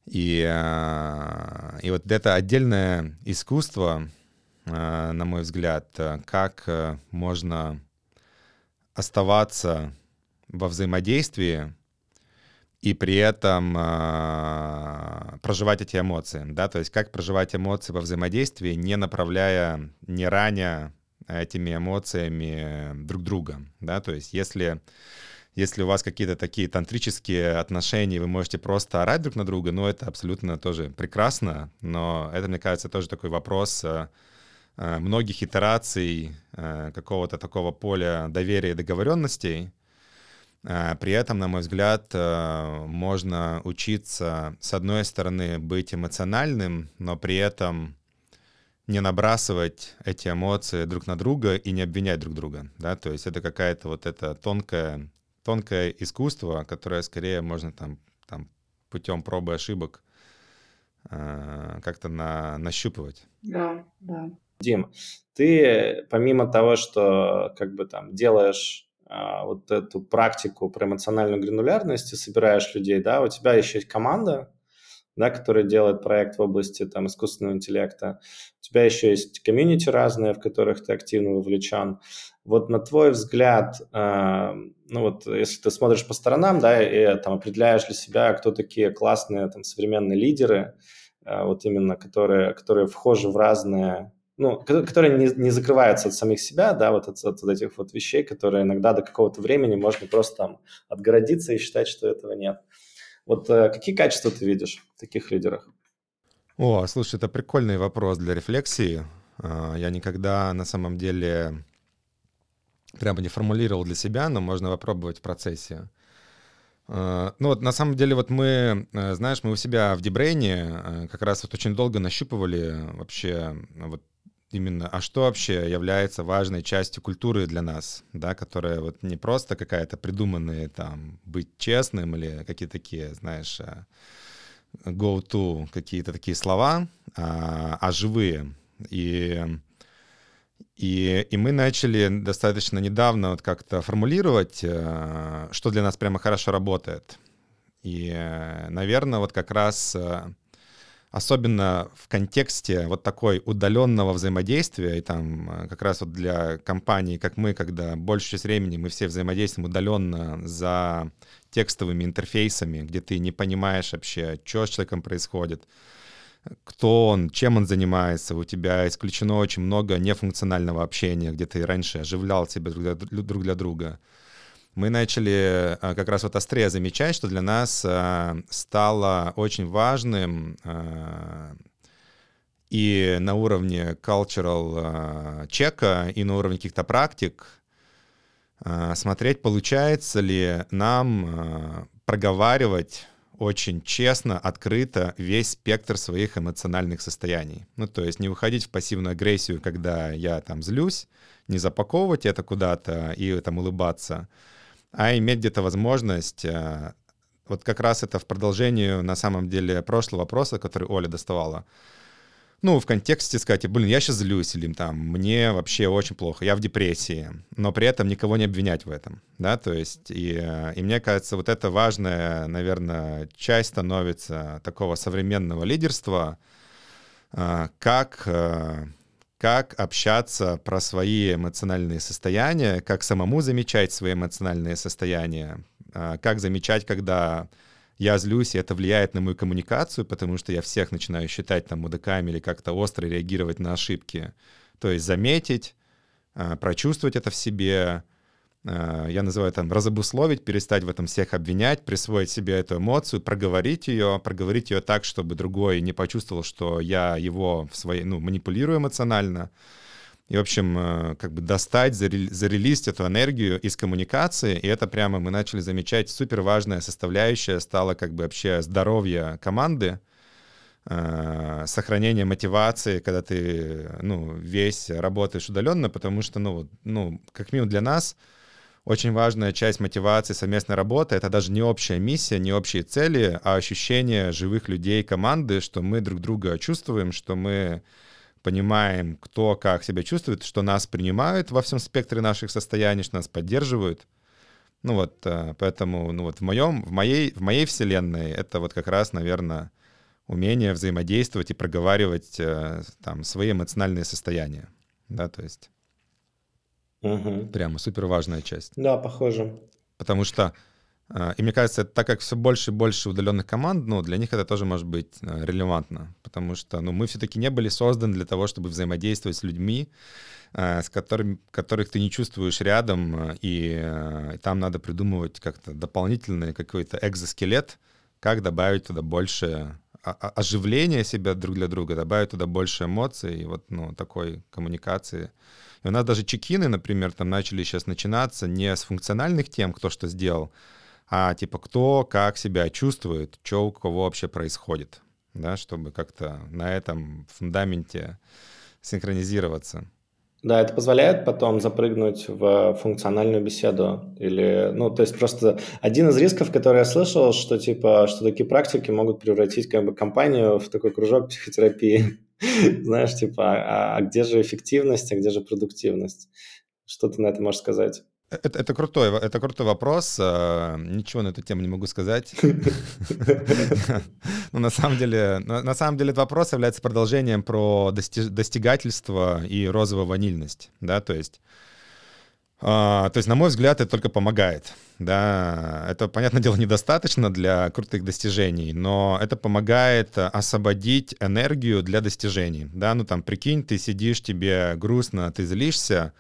И, э, и вот это отдельное искусство, э, на мой взгляд, как можно оставаться во взаимодействии, и при этом э, проживать эти эмоции, да, то есть как проживать эмоции во взаимодействии, не направляя, не раня этими эмоциями друг друга, да, то есть если если у вас какие-то такие тантрические отношения, вы можете просто орать друг на друга, ну, это абсолютно тоже прекрасно, но это, мне кажется, тоже такой вопрос э, многих итераций э, какого-то такого поля доверия и договоренностей, при этом, на мой взгляд, э, можно учиться, с одной стороны, быть эмоциональным, но при этом не набрасывать эти эмоции друг на друга и не обвинять друг друга. Да? То есть это какая-то вот это тонкое, тонкое искусство, которое скорее можно там, там путем пробы ошибок э, как-то на, нащупывать. Да, да. Дим, ты помимо того, что как бы там делаешь а, вот эту практику про эмоциональную гранулярность и собираешь людей, да, у тебя еще есть команда, да, которая делает проект в области там, искусственного интеллекта. У тебя еще есть комьюнити разные, в которых ты активно вовлечен. Вот на твой взгляд, э, ну вот если ты смотришь по сторонам, да, и там определяешь для себя, кто такие классные там современные лидеры, э, вот именно которые, которые вхожи в разные ну, которые не, не закрываются от самих себя, да, вот от, от, от этих вот вещей, которые иногда до какого-то времени можно просто там отгородиться и считать, что этого нет. Вот э, какие качества ты видишь в таких лидерах? О, слушай, это прикольный вопрос для рефлексии. А, я никогда на самом деле прямо не формулировал для себя, но можно попробовать в процессе. А, ну вот на самом деле вот мы, э, знаешь, мы у себя в Дебрейне э, как раз вот очень долго нащупывали вообще вот именно, а что вообще является важной частью культуры для нас, да, которая вот не просто какая-то придуманная там быть честным или какие-то такие, знаешь, э, go-to какие-то такие слова, а, а живые. И, и, и мы начали достаточно недавно вот как-то формулировать, э, что для нас прямо хорошо работает. И, э, наверное, вот как раз особенно в контексте вот такой удаленного взаимодействия, и там э, как раз вот для компаний, как мы, когда большую часть времени мы все взаимодействуем удаленно за текстовыми интерфейсами, где ты не понимаешь вообще, что с человеком происходит, кто он, чем он занимается, у тебя исключено очень много нефункционального общения, где ты раньше оживлял себя друг для, друг для друга мы начали а, как раз вот острее замечать, что для нас а, стало очень важным а, и на уровне cultural чека, и на уровне каких-то практик смотреть, получается ли нам проговаривать очень честно, открыто весь спектр своих эмоциональных состояний. Ну, то есть не уходить в пассивную агрессию, когда я там злюсь, не запаковывать это куда-то и там улыбаться, а иметь где-то возможность, э, вот как раз это в продолжении на самом деле прошлого вопроса, который Оля доставала, ну, в контексте сказать, блин, я сейчас злюсь, или там, мне вообще очень плохо, я в депрессии, но при этом никого не обвинять в этом, да, то есть, и, э, и мне кажется, вот это важная, наверное, часть становится такого современного лидерства, э, как, как общаться про свои эмоциональные состояния, как самому замечать свои эмоциональные состояния, как замечать, когда я злюсь, и это влияет на мою коммуникацию, потому что я всех начинаю считать там мудаками или как-то остро реагировать на ошибки. То есть заметить, а, прочувствовать это в себе, а, я называю там разобусловить, перестать в этом всех обвинять, присвоить себе эту эмоцию, проговорить ее, проговорить ее так, чтобы другой не почувствовал, что я его в своей, ну, манипулирую эмоционально. И, в общем, э, как бы достать, зарелизить эту энергию из коммуникации, и это прямо мы начали замечать, супер важная составляющая стала как бы вообще здоровье команды, э, сохранение мотивации, когда ты, ну, весь работаешь удаленно, потому что, ну, ну, как минимум для нас, очень важная часть мотивации совместной работы — это даже не общая миссия, не общие цели, а ощущение живых людей команды, что мы друг друга чувствуем, что мы понимаем, кто как себя чувствует, что нас принимают во всем спектре наших состояний, что нас поддерживают. Ну вот, э, поэтому, ну вот в моем, в моей, в моей вселенной это вот как раз, наверное, умение взаимодействовать и проговаривать э, там свои эмоциональные состояния, да, то есть угу. прямо супер важная часть. Да, похоже. Потому что а, и мне кажется, так как все больше и больше удаленных команд, ну, для них это тоже может быть э, релевантно, потому что, ну, мы все-таки не были созданы для того, чтобы взаимодействовать с людьми, э, с которыми, которых ты не чувствуешь рядом, э, и, и там надо придумывать как-то дополнительный какой-то экзоскелет, как добавить туда больше оживления себя друг для друга, добавить туда больше эмоций и вот, ну, такой коммуникации. И у нас даже чекины, например, там начали сейчас начинаться не с функциональных тем, кто что сделал, а типа кто как себя чувствует, что у кого вообще происходит, да, чтобы как-то на этом фундаменте синхронизироваться. Да, это позволяет потом запрыгнуть в функциональную беседу или, ну, то есть просто один из рисков, который я слышал, что типа, что такие практики могут превратить как бы компанию в такой кружок психотерапии. *laughs* Знаешь, типа, а, а где же эффективность, а где же продуктивность? Что ты на это можешь сказать? Это, это, крутой, это крутой вопрос. А, ничего на эту тему не могу сказать. *laughs* Но на самом деле, на самом деле этот вопрос является продолжением про достигательство и розовую ванильность. Да, то есть а, то есть, на мой взгляд, это только помогает. Да, это, понятное дело, недостаточно для крутых достижений, но это помогает освободить энергию для достижений. Да, ну там, прикинь, ты сидишь, тебе грустно, ты злишься,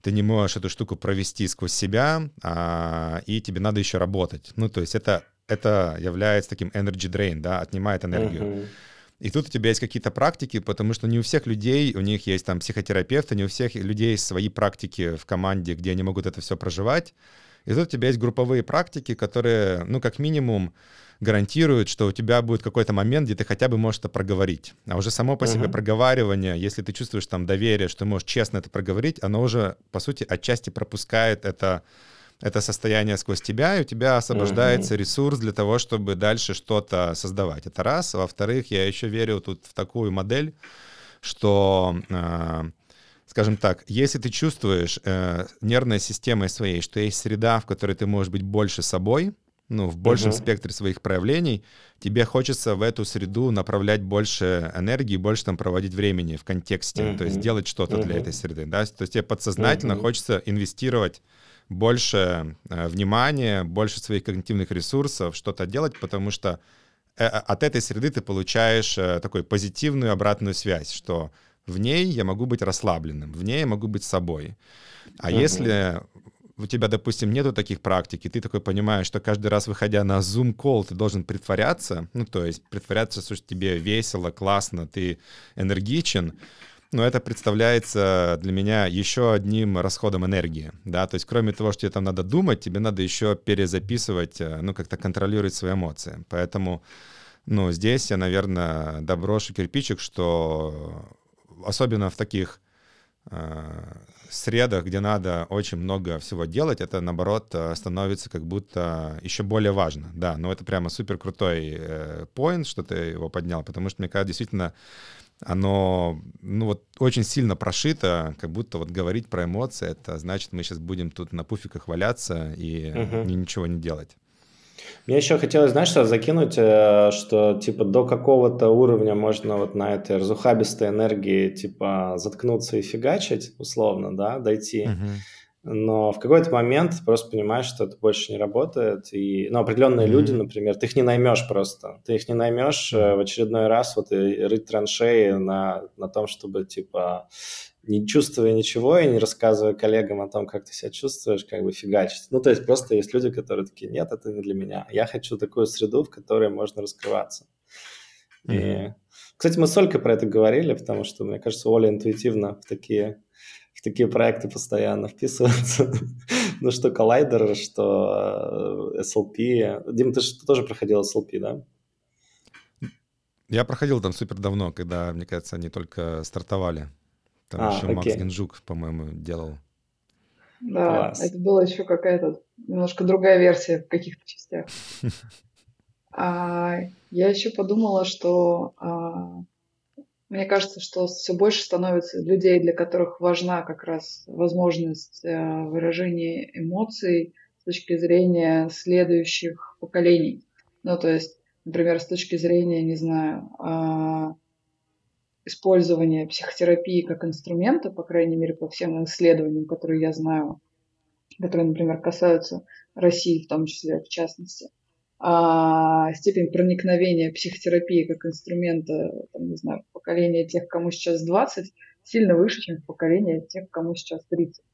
ты не можешь эту штуку провести сквозь себя, а, и тебе надо еще работать. Ну, то есть это, это является таким energy drain, да, отнимает энергию. Uh-huh. И тут у тебя есть какие-то практики, потому что не у всех людей, у них есть там психотерапевты, не у всех людей есть свои практики в команде, где они могут это все проживать. И тут у тебя есть групповые практики, которые, ну, как минимум, гарантируют, что у тебя будет какой-то момент, где ты хотя бы можешь это проговорить. А уже само по себе uh-huh. проговаривание, если ты чувствуешь там доверие, что ты можешь честно это проговорить, оно уже, по сути, отчасти пропускает это, это состояние сквозь тебя, и у тебя освобождается uh-huh. ресурс для того, чтобы дальше что-то создавать. Это раз. Во-вторых, я еще верю тут в такую модель, что... Э, скажем так, если ты чувствуешь э, нервной системой своей, что есть среда, в которой ты можешь быть больше собой, ну, в большем uh-huh. спектре своих проявлений, тебе хочется в эту среду направлять больше энергии, больше там проводить времени в контексте, uh-huh. то есть делать что-то uh-huh. для этой среды, да, то есть тебе подсознательно uh-huh. хочется инвестировать больше э, внимания, больше своих когнитивных ресурсов, что-то делать, потому что э, от этой среды ты получаешь э, такой позитивную обратную связь, что в ней я могу быть расслабленным, в ней я могу быть собой. А uh-huh. если у тебя, допустим, нету таких практик, и ты такой понимаешь, что каждый раз, выходя на Zoom-колл, ты должен притворяться, ну, то есть притворяться, что тебе весело, классно, ты энергичен, но это представляется для меня еще одним расходом энергии, да, то есть кроме того, что тебе там надо думать, тебе надо еще перезаписывать, э, ну, как-то контролировать свои эмоции, поэтому, ну, здесь я, наверное, доброшу кирпичик, что особенно в таких э, средах, где надо очень много всего делать, это, наоборот, э, становится как будто еще более важно. Да, но это прямо супер крутой э, поинт, что ты его поднял, потому что, мне кажется, действительно, оно, ну вот, очень сильно прошито, как будто вот говорить про эмоции, это значит, мы сейчас будем тут на пуфиках валяться и угу. ничего не делать. Мне еще хотелось, знаешь, что закинуть, э, что типа до какого-то уровня можно вот на этой разухабистой энергии типа заткнуться и фигачить, условно, да, дойти. Uh-huh но в какой-то момент ты просто понимаешь, что это больше не работает. И, ну, определенные mm-hmm. люди, например, ты их не наймешь просто. Ты их не наймешь mm-hmm. в очередной раз вот и рыть траншеи на, на том, чтобы, типа, не чувствуя ничего и не рассказывая коллегам о том, как ты себя чувствуешь, как бы фигачить. Ну, то есть просто есть люди, которые такие, нет, это не для меня. Я хочу такую среду, в которой можно раскрываться. Mm-hmm. И, кстати, мы с Олькой про это говорили, потому что, мне кажется, Оля интуитивно в такие в такие проекты постоянно вписываться. *laughs* ну, что коллайдер, что SLP. Дим, ты же тоже проходил SLP, да? Я проходил там супер давно, когда, мне кажется, они только стартовали. Там а, еще окей. Макс Генжук, по-моему, делал. Да, Класс. это была еще какая-то немножко другая версия в каких-то частях. *laughs* А, я еще подумала, что а, мне кажется, что все больше становится людей, для которых важна как раз возможность э, выражения эмоций с точки зрения следующих поколений. Ну, то есть, например, с точки зрения, не знаю, а, использования психотерапии как инструмента, по крайней мере, по всем исследованиям, которые я знаю, которые, например, касаются России в том числе, в частности а степень проникновения психотерапии как инструмента, там, не знаю, поколения тех, кому сейчас 20, сильно выше, чем в поколении тех, кому сейчас 30.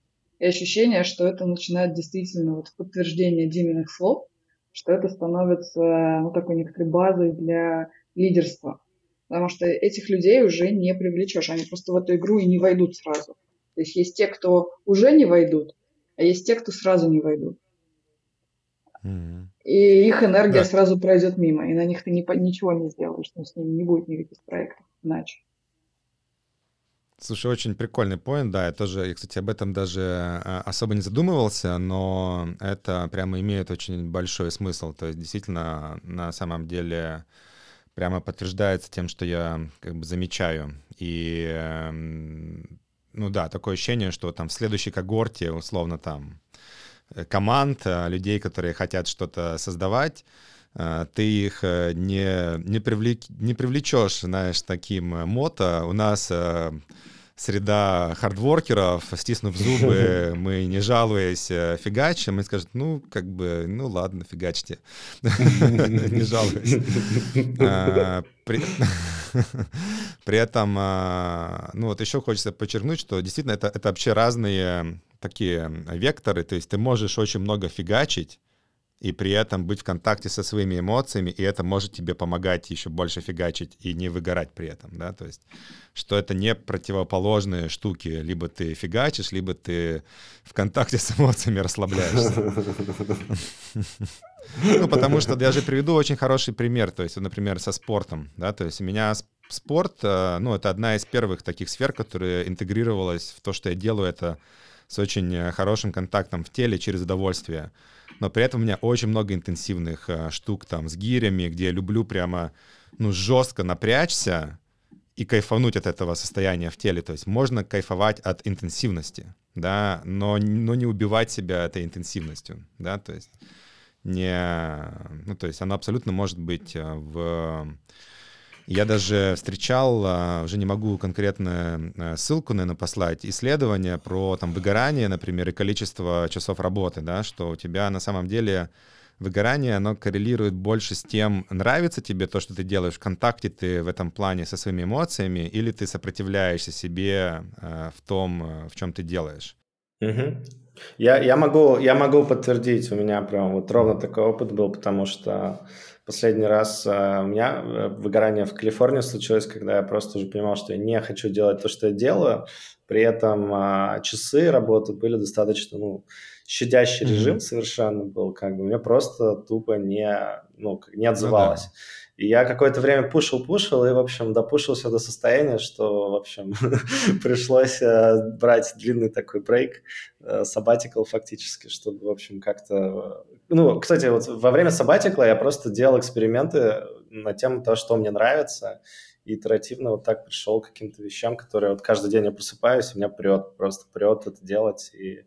И ощущение, что это начинает действительно вот подтверждение Диминых слов, что это становится ну, такой некоторой базой для лидерства. Потому что этих людей уже не привлечешь, они просто в эту игру и не войдут сразу. То есть есть те, кто уже не войдут, а есть те, кто сразу не войдут. И их энергия да. сразу пройдет мимо, и на них ты не, ничего не сделаешь, но с ними не будет никаких проектов иначе. Слушай, очень прикольный поинт, да, я тоже, я, кстати, об этом даже а, особо не задумывался, но это прямо имеет очень большой смысл, то есть действительно на самом деле прямо подтверждается тем, что я как бы замечаю, и эм, ну да, такое ощущение, что там в следующей когорте, условно там, команд, э, людей, которые хотят что-то создавать, э, ты их не, не, привлек, не привлечешь, знаешь, таким мото. У нас среда хардворкеров, стиснув зубы, *laughs* мы, не жалуясь, фигачим, и скажут, ну, как бы, ну, ладно, фигачьте, *laughs* не жалуюсь. *laughs* При этом, ну, вот еще хочется подчеркнуть, что действительно это вообще разные такие векторы, то есть ты можешь очень много фигачить, и при этом быть в контакте со своими эмоциями, и это может тебе помогать еще больше фигачить и не выгорать при этом, да, то есть, что это не противоположные штуки, либо ты фигачишь, либо ты в контакте *laughs* с эмоциями расслабляешься. *laughs* Ну, потому что я же приведу очень хороший пример, то есть, например, со спортом, да, то есть у меня спорт, э, ну, это одна из первых таких сфер, которая интегрировалась в то, что я делаю, это с очень э, хорошим контактом в теле через удовольствие. Но при этом у меня очень много интенсивных э, штук там с гирями, где я люблю прямо ну, жестко напрячься и кайфануть от этого состояния в теле. То есть можно кайфовать от интенсивности, да, но, но не убивать себя этой интенсивностью, да, то есть не, ну, то есть она абсолютно может быть э, в я даже встречал, а, уже не могу конкретно э, ссылку, наверное, послать, исследования про там выгорание, например, и количество часов работы, да, что у тебя на самом деле выгорание, оно коррелирует больше с тем, нравится тебе то, что ты делаешь, в контакте ты в этом плане со своими эмоциями, или ты сопротивляешься себе э, в том, э, в чем ты делаешь. Угу. Я, я, могу, я могу подтвердить, у меня прям вот ровно такой опыт был, потому что Последний раз э, у меня э, выгорание в Калифорнии случилось, когда я просто уже понимал, что я не хочу делать то, что я делаю. При этом а, часы работы были достаточно, ну, щадящий mm-hmm. режим совершенно был, как бы мне просто тупо не, ну, не отзывалось. Ну, да. И я какое-то время пушил-пушил, и, в общем, допушился до состояния, что, в общем, *laughs* пришлось э, брать длинный такой брейк, э, сабатикл фактически, чтобы, в общем, как-то... Ну, кстати, вот во время сабатикла я просто делал эксперименты на тему того, что мне нравится, и итеративно вот так пришел к каким-то вещам, которые вот каждый день я просыпаюсь, и меня прет, просто прет это делать, и,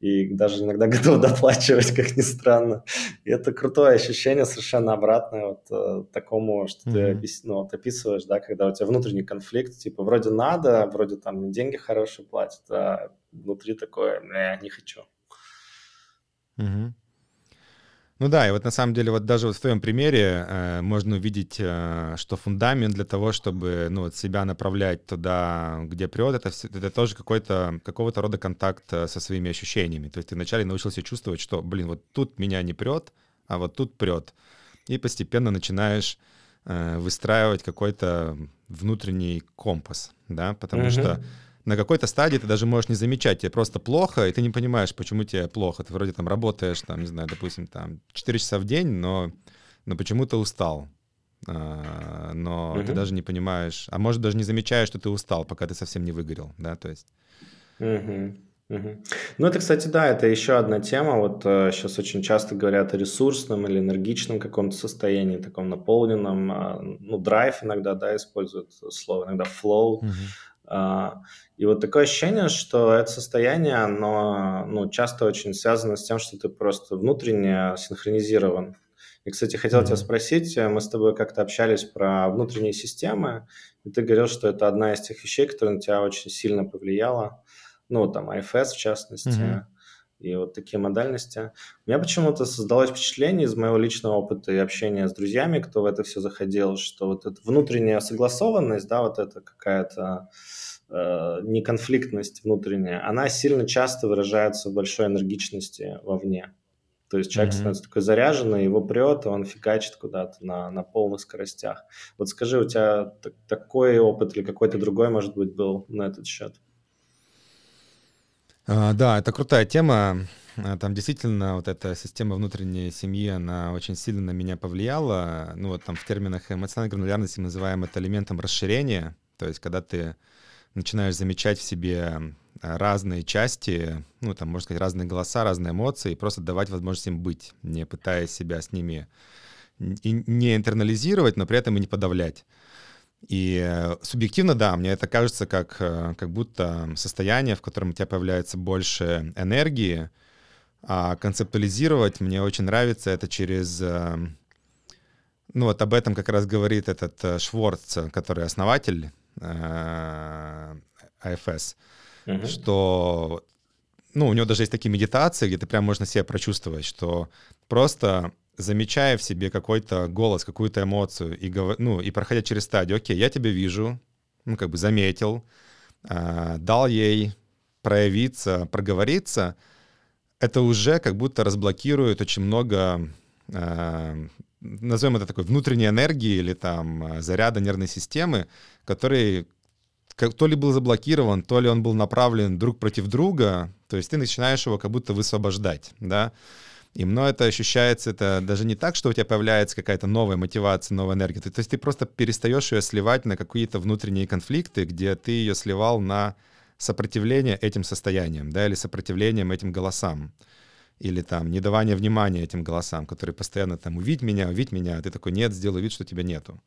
и даже иногда *laughs* готов доплачивать, как ни странно. И это крутое ощущение, совершенно обратное вот э, такому, что mm-hmm. ты ну, вот описываешь, да, когда у тебя внутренний конфликт, типа вроде надо, вроде там деньги хорошие платят, а внутри такое, не, не хочу. Угу. Ну да, и вот на самом деле вот даже вот в твоем примере э, можно увидеть, э, что фундамент для того, чтобы ну, вот себя направлять туда, где прет, это, это тоже какой-то, какого-то рода контакт э, со своими ощущениями. То есть ты вначале научился чувствовать, что, блин, вот тут меня не прет, а вот тут прет. И постепенно начинаешь э, выстраивать какой-то внутренний компас, да, потому mm-hmm. что на какой-то стадии ты даже можешь не замечать, тебе просто плохо, и ты не понимаешь, почему тебе плохо. Ты вроде там работаешь, там, не знаю, допустим, там 4 часа в день, но, но почему-то устал. А, но угу. ты даже не понимаешь, а может даже не замечаешь, что ты устал, пока ты совсем не выгорел, да, то есть. Угу. Угу. Ну, это, кстати, да, это еще одна тема. Вот э, сейчас очень часто говорят о ресурсном или энергичном каком-то состоянии, таком наполненном. Э, ну, драйв иногда, да, используют слово, иногда flow. Угу. А, и вот такое ощущение, что это состояние, оно ну, часто очень связано с тем, что ты просто внутренне синхронизирован. И, кстати, хотел mm-hmm. тебя спросить, мы с тобой как-то общались про внутренние системы, и ты говорил, что это одна из тех вещей, которая на тебя очень сильно повлияла. Ну, там, IFS в частности, mm-hmm. И вот такие модальности. У меня почему-то создалось впечатление из моего личного опыта и общения с друзьями, кто в это все заходил, что вот эта внутренняя согласованность, да, вот это какая-то э, неконфликтность внутренняя, она сильно часто выражается в большой энергичности вовне. То есть человек mm-hmm. становится такой заряженный, его прет, и он фигачит куда-то на, на полных скоростях. Вот скажи, у тебя т- такой опыт или какой-то другой, может быть, был на этот счет? А, да, это крутая тема. А, там действительно вот эта система внутренней семьи, она очень сильно на меня повлияла. Ну вот там в терминах эмоциональной гранулярности мы называем это элементом расширения. То есть когда ты начинаешь замечать в себе а, разные части, ну, там, можно сказать, разные голоса, разные эмоции, и просто давать возможность им быть, не пытаясь себя с ними не интернализировать, но при этом и не подавлять. И э, субъективно, да, мне это кажется как, э, как будто состояние, в котором у тебя появляется больше энергии, а концептуализировать мне очень нравится это через... Э, ну вот об этом как раз говорит этот Шворц, который основатель АФС, угу. что ну, у него даже есть такие медитации, где ты прям можно себе прочувствовать, что просто замечая в себе какой-то голос, какую-то эмоцию, и, ну, и проходя через стадию, окей, я тебя вижу, ну, как бы заметил, э, дал ей проявиться, проговориться, это уже как будто разблокирует очень много, э, назовем это такой внутренней энергии или там заряда нервной системы, который как, то ли был заблокирован, то ли он был направлен друг против друга, то есть ты начинаешь его как будто высвобождать, да, и мной это ощущается, это даже не так, что у тебя появляется какая-то новая мотивация, новая энергия. То есть ты просто перестаешь ее сливать на какие-то внутренние конфликты, где ты ее сливал на сопротивление этим состояниям, да, или сопротивлением этим голосам или там недавание внимания этим голосам, которые постоянно там «увидь меня, увидь меня», а ты такой «нет, сделай вид, что тебя нету».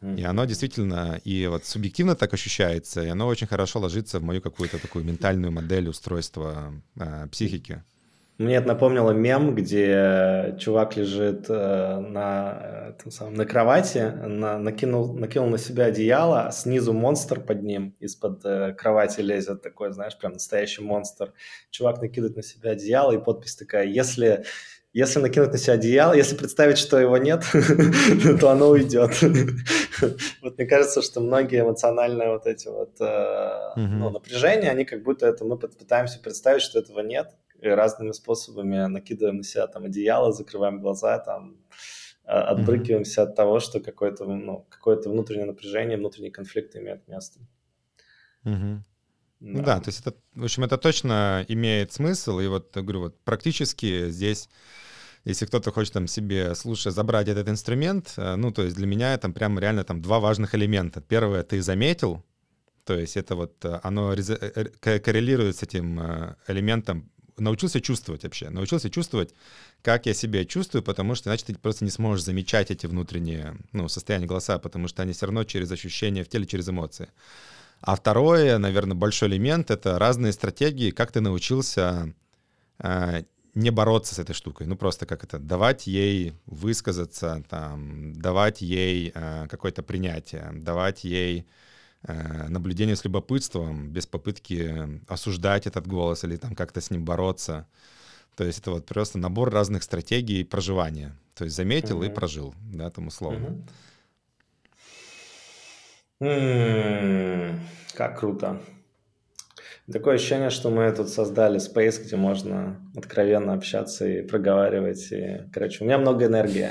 И оно действительно и вот субъективно так ощущается, и оно очень хорошо ложится в мою какую-то такую ментальную модель устройства э, психики. Мне это напомнило мем, где чувак лежит э, на, этом самом, на кровати, на, накинул, накинул на себя одеяло, а снизу монстр под ним из-под э, кровати лезет такой, знаешь, прям настоящий монстр. Чувак накидывает на себя одеяло, и подпись такая, если если накинуть на себя одеяло, если представить, что его нет, *laughs* то оно уйдет. *laughs* Вот мне кажется, что многие эмоциональные вот эти вот э, ну, напряжения, они как будто это мы пытаемся представить, что этого нет, разными способами накидываем на себя там одеяло, закрываем глаза, там а, отбрыкиваемся от того, что какое-то ну, какое внутреннее напряжение, внутренний конфликт имеет место. Да. Ну да, то есть это, в общем, это точно имеет смысл, и вот, говорю, вот практически здесь если кто-то хочет там себе, слушая, забрать этот инструмент, э, ну, то есть для меня там прям реально там два важных элемента. Первое, ты заметил, то есть это вот э, оно э, коррелирует с этим элементом научился чувствовать вообще, научился чувствовать, как я себя чувствую, потому что иначе ты просто не сможешь замечать эти внутренние, ну, состояния голоса, потому что они все равно через ощущения в теле, через эмоции. А второе, наверное, большой элемент — это разные стратегии, как ты научился э, не бороться с этой штукой, ну просто как это, давать ей высказаться, там, давать ей э, какое-то принятие, давать ей наблюдение с любопытством, без попытки осуждать этот голос или там как-то с ним бороться. То есть это вот просто набор разных стратегий проживания. То есть заметил mm-hmm. и прожил, да, там условно. Mm-hmm. Mm, как круто. Такое ощущение, что мы тут создали space, где можно откровенно общаться и проговаривать. И, короче, у меня много энергии.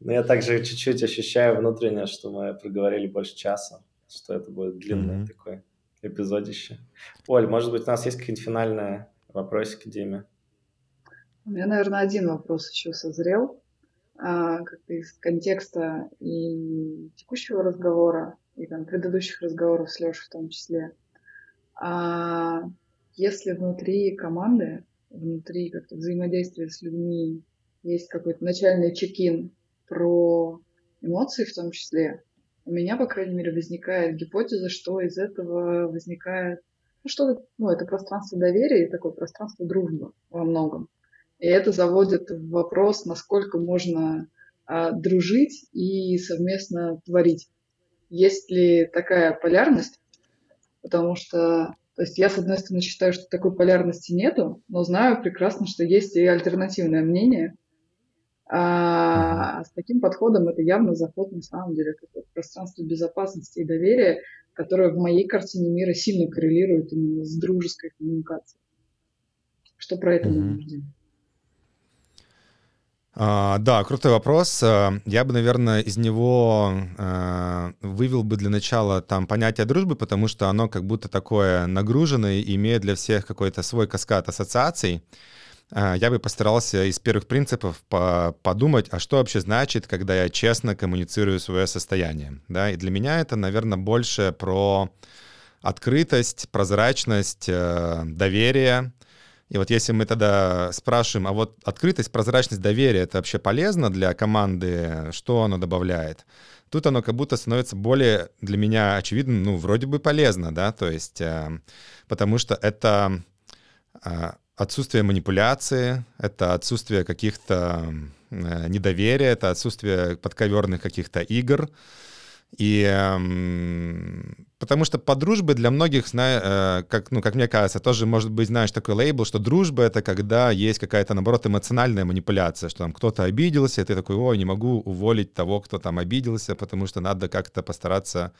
Но я также чуть-чуть ощущаю внутренне, что мы проговорили больше часа, что это будет длинный такой эпизодище. Оль, может быть, у нас есть какие-нибудь финальные вопросики Диме? У меня, наверное, один вопрос еще созрел, а, как-то из контекста и текущего разговора и там предыдущих разговоров с Лешей в том числе. А если внутри команды, внутри как-то взаимодействия с людьми есть какой-то начальный чекин про эмоции в том числе, у меня, по крайней мере, возникает гипотеза, что из этого возникает ну, что-то, ну, это пространство доверия и такое пространство дружбы во многом. И это заводит в вопрос, насколько можно а, дружить и совместно творить. Есть ли такая полярность, потому что, то есть я, с одной стороны, считаю, что такой полярности нету, но знаю прекрасно, что есть и альтернативное мнение, а с таким подходом это явно заход на самом деле в пространство безопасности и доверия, которое в моей картине мира сильно коррелирует именно с дружеской коммуникацией. Что про это mm-hmm. думаешь, а, да, крутой вопрос. Э, я бы, наверное, из него э, вывел бы для начала там понятие дружбы, потому что оно как будто такое нагруженное и имеет для всех какой-то свой каскад ассоциаций. Э, я бы постарался из первых принципов по подумать, а что вообще значит, когда я честно коммуницирую свое состояние. Да? И для меня это, наверное, больше про открытость, прозрачность, доверие, и вот если мы тогда спрашиваем, а вот открытость, прозрачность, доверие, это вообще полезно для команды, что оно добавляет? Тут оно как будто становится более для меня очевидным, ну, вроде бы полезно, да, то есть, э, потому что это э, отсутствие манипуляции, это отсутствие каких-то э, недоверия, это отсутствие подковерных каких-то игр, и эм, потому что по дружбе для многих, зна, э, как, ну, как мне кажется, тоже может быть, знаешь, такой лейбл, что дружба — это когда есть какая-то, наоборот, эмоциональная манипуляция, что там кто-то обиделся, и ты такой, ой, не могу уволить того, кто там обиделся, потому что надо как-то постараться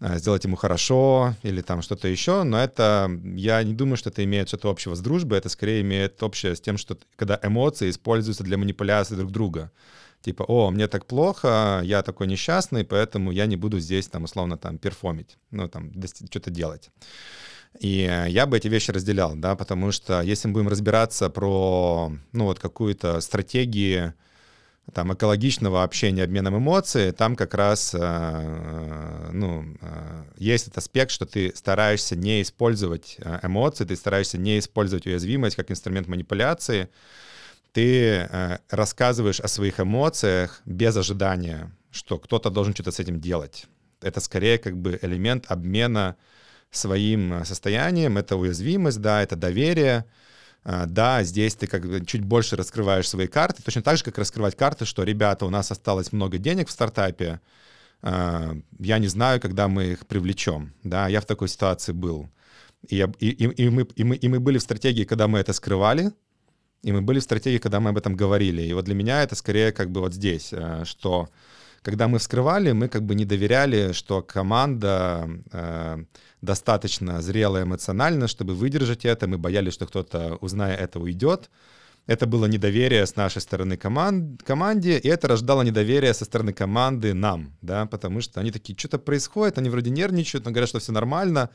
сделать ему хорошо или там что-то еще, но это, я не думаю, что это имеет что-то общего с дружбой, это скорее имеет общее с тем, что когда эмоции используются для манипуляции друг друга типа, о, мне так плохо, я такой несчастный, поэтому я не буду здесь, там, условно, там, перформить, ну, там, что-то делать. И я бы эти вещи разделял, да, потому что если мы будем разбираться про, ну, вот какую-то стратегию, там, экологичного общения, обменом эмоций, там как раз, э, ну, э, есть этот аспект, что ты стараешься не использовать э, эмоции, ты стараешься не использовать уязвимость как инструмент манипуляции, ты рассказываешь о своих эмоциях без ожидания, что кто-то должен что-то с этим делать. Это скорее как бы элемент обмена своим состоянием, это уязвимость, да, это доверие, да, здесь ты как бы чуть больше раскрываешь свои карты, точно так же, как раскрывать карты, что, ребята, у нас осталось много денег в стартапе, э, я не знаю, когда мы их привлечем, да, я в такой ситуации был. И, я, и, и, мы, и, мы, и мы были в стратегии, когда мы это скрывали, и мы были в стратегии, когда мы об этом говорили. И вот для меня это скорее как бы вот здесь, э, что когда мы вскрывали, мы как бы не доверяли, что команда э, достаточно зрелая эмоционально, чтобы выдержать это. Мы боялись, что кто-то, узная это, уйдет. Это было недоверие с нашей стороны команд, команде, и это рождало недоверие со стороны команды нам, да, потому что они такие, что-то происходит, они вроде нервничают, но говорят, что все нормально,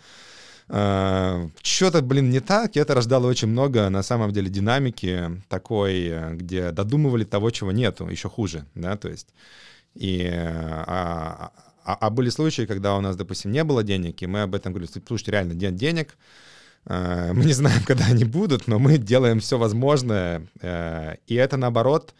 Э, что-то, блин, не так, и это рождало очень много, на самом деле, динамики такой, э, где додумывали того, чего нету, еще хуже, да, то есть, и, а, а, а были случаи, когда у нас, допустим, не было денег, и мы об этом говорили, слушайте, реально, нет денег, э, *laughs* мы не знаем, когда они будут, но мы делаем все возможное. Э, и это, наоборот,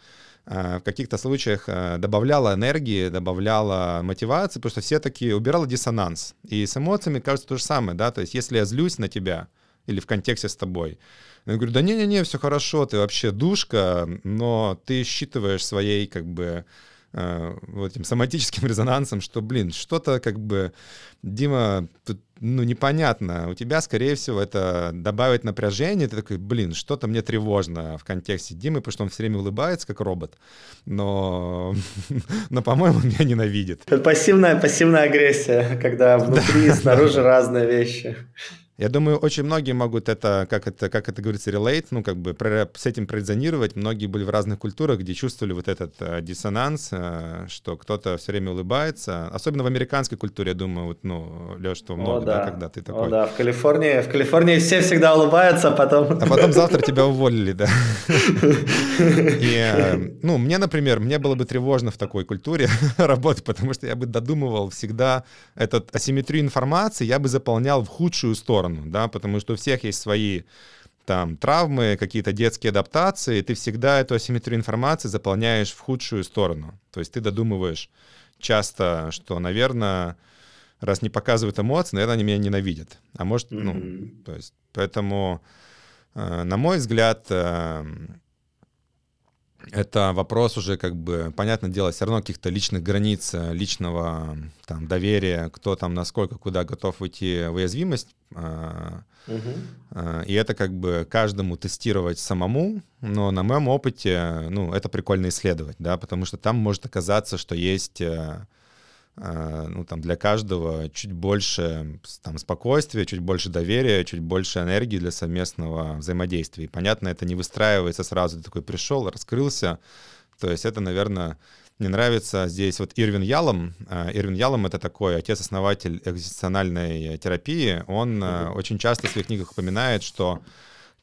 в каких-то случаях добавляло энергии, добавляло мотивации, потому что все такие убирало диссонанс. И с эмоциями кажется то же самое, да, то есть если я злюсь на тебя или в контексте с тобой, я говорю, да не-не-не, все хорошо, ты вообще душка, но ты считываешь своей как бы э, вот этим соматическим *laughs* резонансом, что, блин, что-то как бы, Дима, тут, ну, непонятно. У тебя, скорее всего, это добавит напряжение. Ты такой, блин, что-то мне тревожно в контексте Димы, потому что он все время улыбается, как робот. Но, *laughs* но по-моему, *laughs* меня ненавидит. Пассивная, пассивная агрессия, когда внутри и снаружи разные вещи. Я думаю, очень многие могут это, как это, как это говорится, relate, ну, как бы с этим прорезонировать. Многие были в разных культурах, где чувствовали вот этот э, диссонанс, э, что кто-то все время улыбается. Особенно в американской культуре, я думаю, вот, ну, Леш, что много, О, да. да, когда ты такой... О, да, в Калифорнии, в Калифорнии все всегда улыбаются, а потом... А потом *laughs* завтра тебя уволили, да. И, э, ну, мне, например, мне было бы тревожно в такой культуре *laughs* работать, потому что я бы додумывал всегда этот асимметрию информации, я бы заполнял в худшую сторону сторону, да, потому что у всех есть свои там травмы, какие-то детские адаптации, и ты всегда эту асимметрию информации заполняешь в худшую сторону. То есть ты додумываешь часто, что, наверное, раз не показывают эмоции, наверное, они меня ненавидят. А может, mm-hmm. ну, то есть, поэтому, э, на мой взгляд, э, это вопрос уже как бы, понятно дело, все равно каких-то личных границ, э, личного там доверия, кто там насколько, куда готов уйти в уязвимость. Угу. И это как бы каждому тестировать самому, но на моем опыте, ну, это прикольно исследовать, да, потому что там может оказаться, что есть э, ну, там, для каждого чуть больше там, спокойствия, чуть больше доверия, чуть больше энергии для совместного взаимодействия. И, понятно, это не выстраивается сразу, ты такой пришел, раскрылся. То есть это, наверное, мне нравится здесь вот Ирвин Ялом. А, Ирвин Ялом — это такой отец-основатель экзистенциальной терапии. Он mm-hmm. очень часто в своих книгах упоминает, что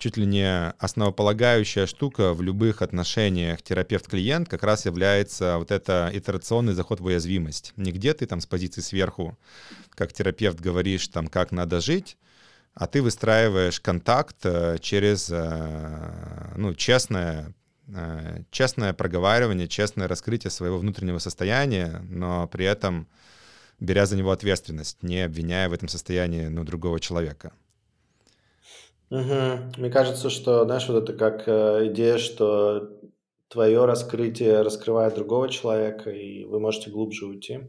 чуть ли не основополагающая штука в любых отношениях терапевт-клиент как раз является вот это итерационный заход в уязвимость. Не где ты там с позиции сверху, как терапевт говоришь там, как надо жить, а ты выстраиваешь контакт э, через э, ну, честное, э, честное проговаривание, честное раскрытие своего внутреннего состояния, но при этом беря за него ответственность, не обвиняя в этом состоянии ну, другого человека. Угу. Мне кажется, что, знаешь, вот это как э, идея, что твое раскрытие раскрывает другого человека, и вы можете глубже уйти.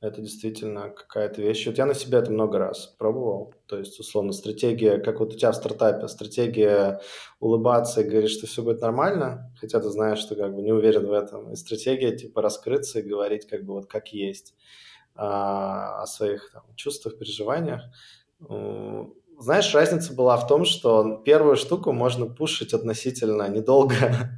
Это действительно какая-то вещь. Вот я на себе это много раз пробовал. То есть, условно, стратегия, как вот у тебя в стартапе, стратегия улыбаться и говорить, что все будет нормально, хотя ты знаешь, что как бы не уверен в этом. И стратегия типа раскрыться и говорить как бы вот как есть а, о своих там, чувствах, переживаниях знаешь, разница была в том, что первую штуку можно пушить относительно недолго,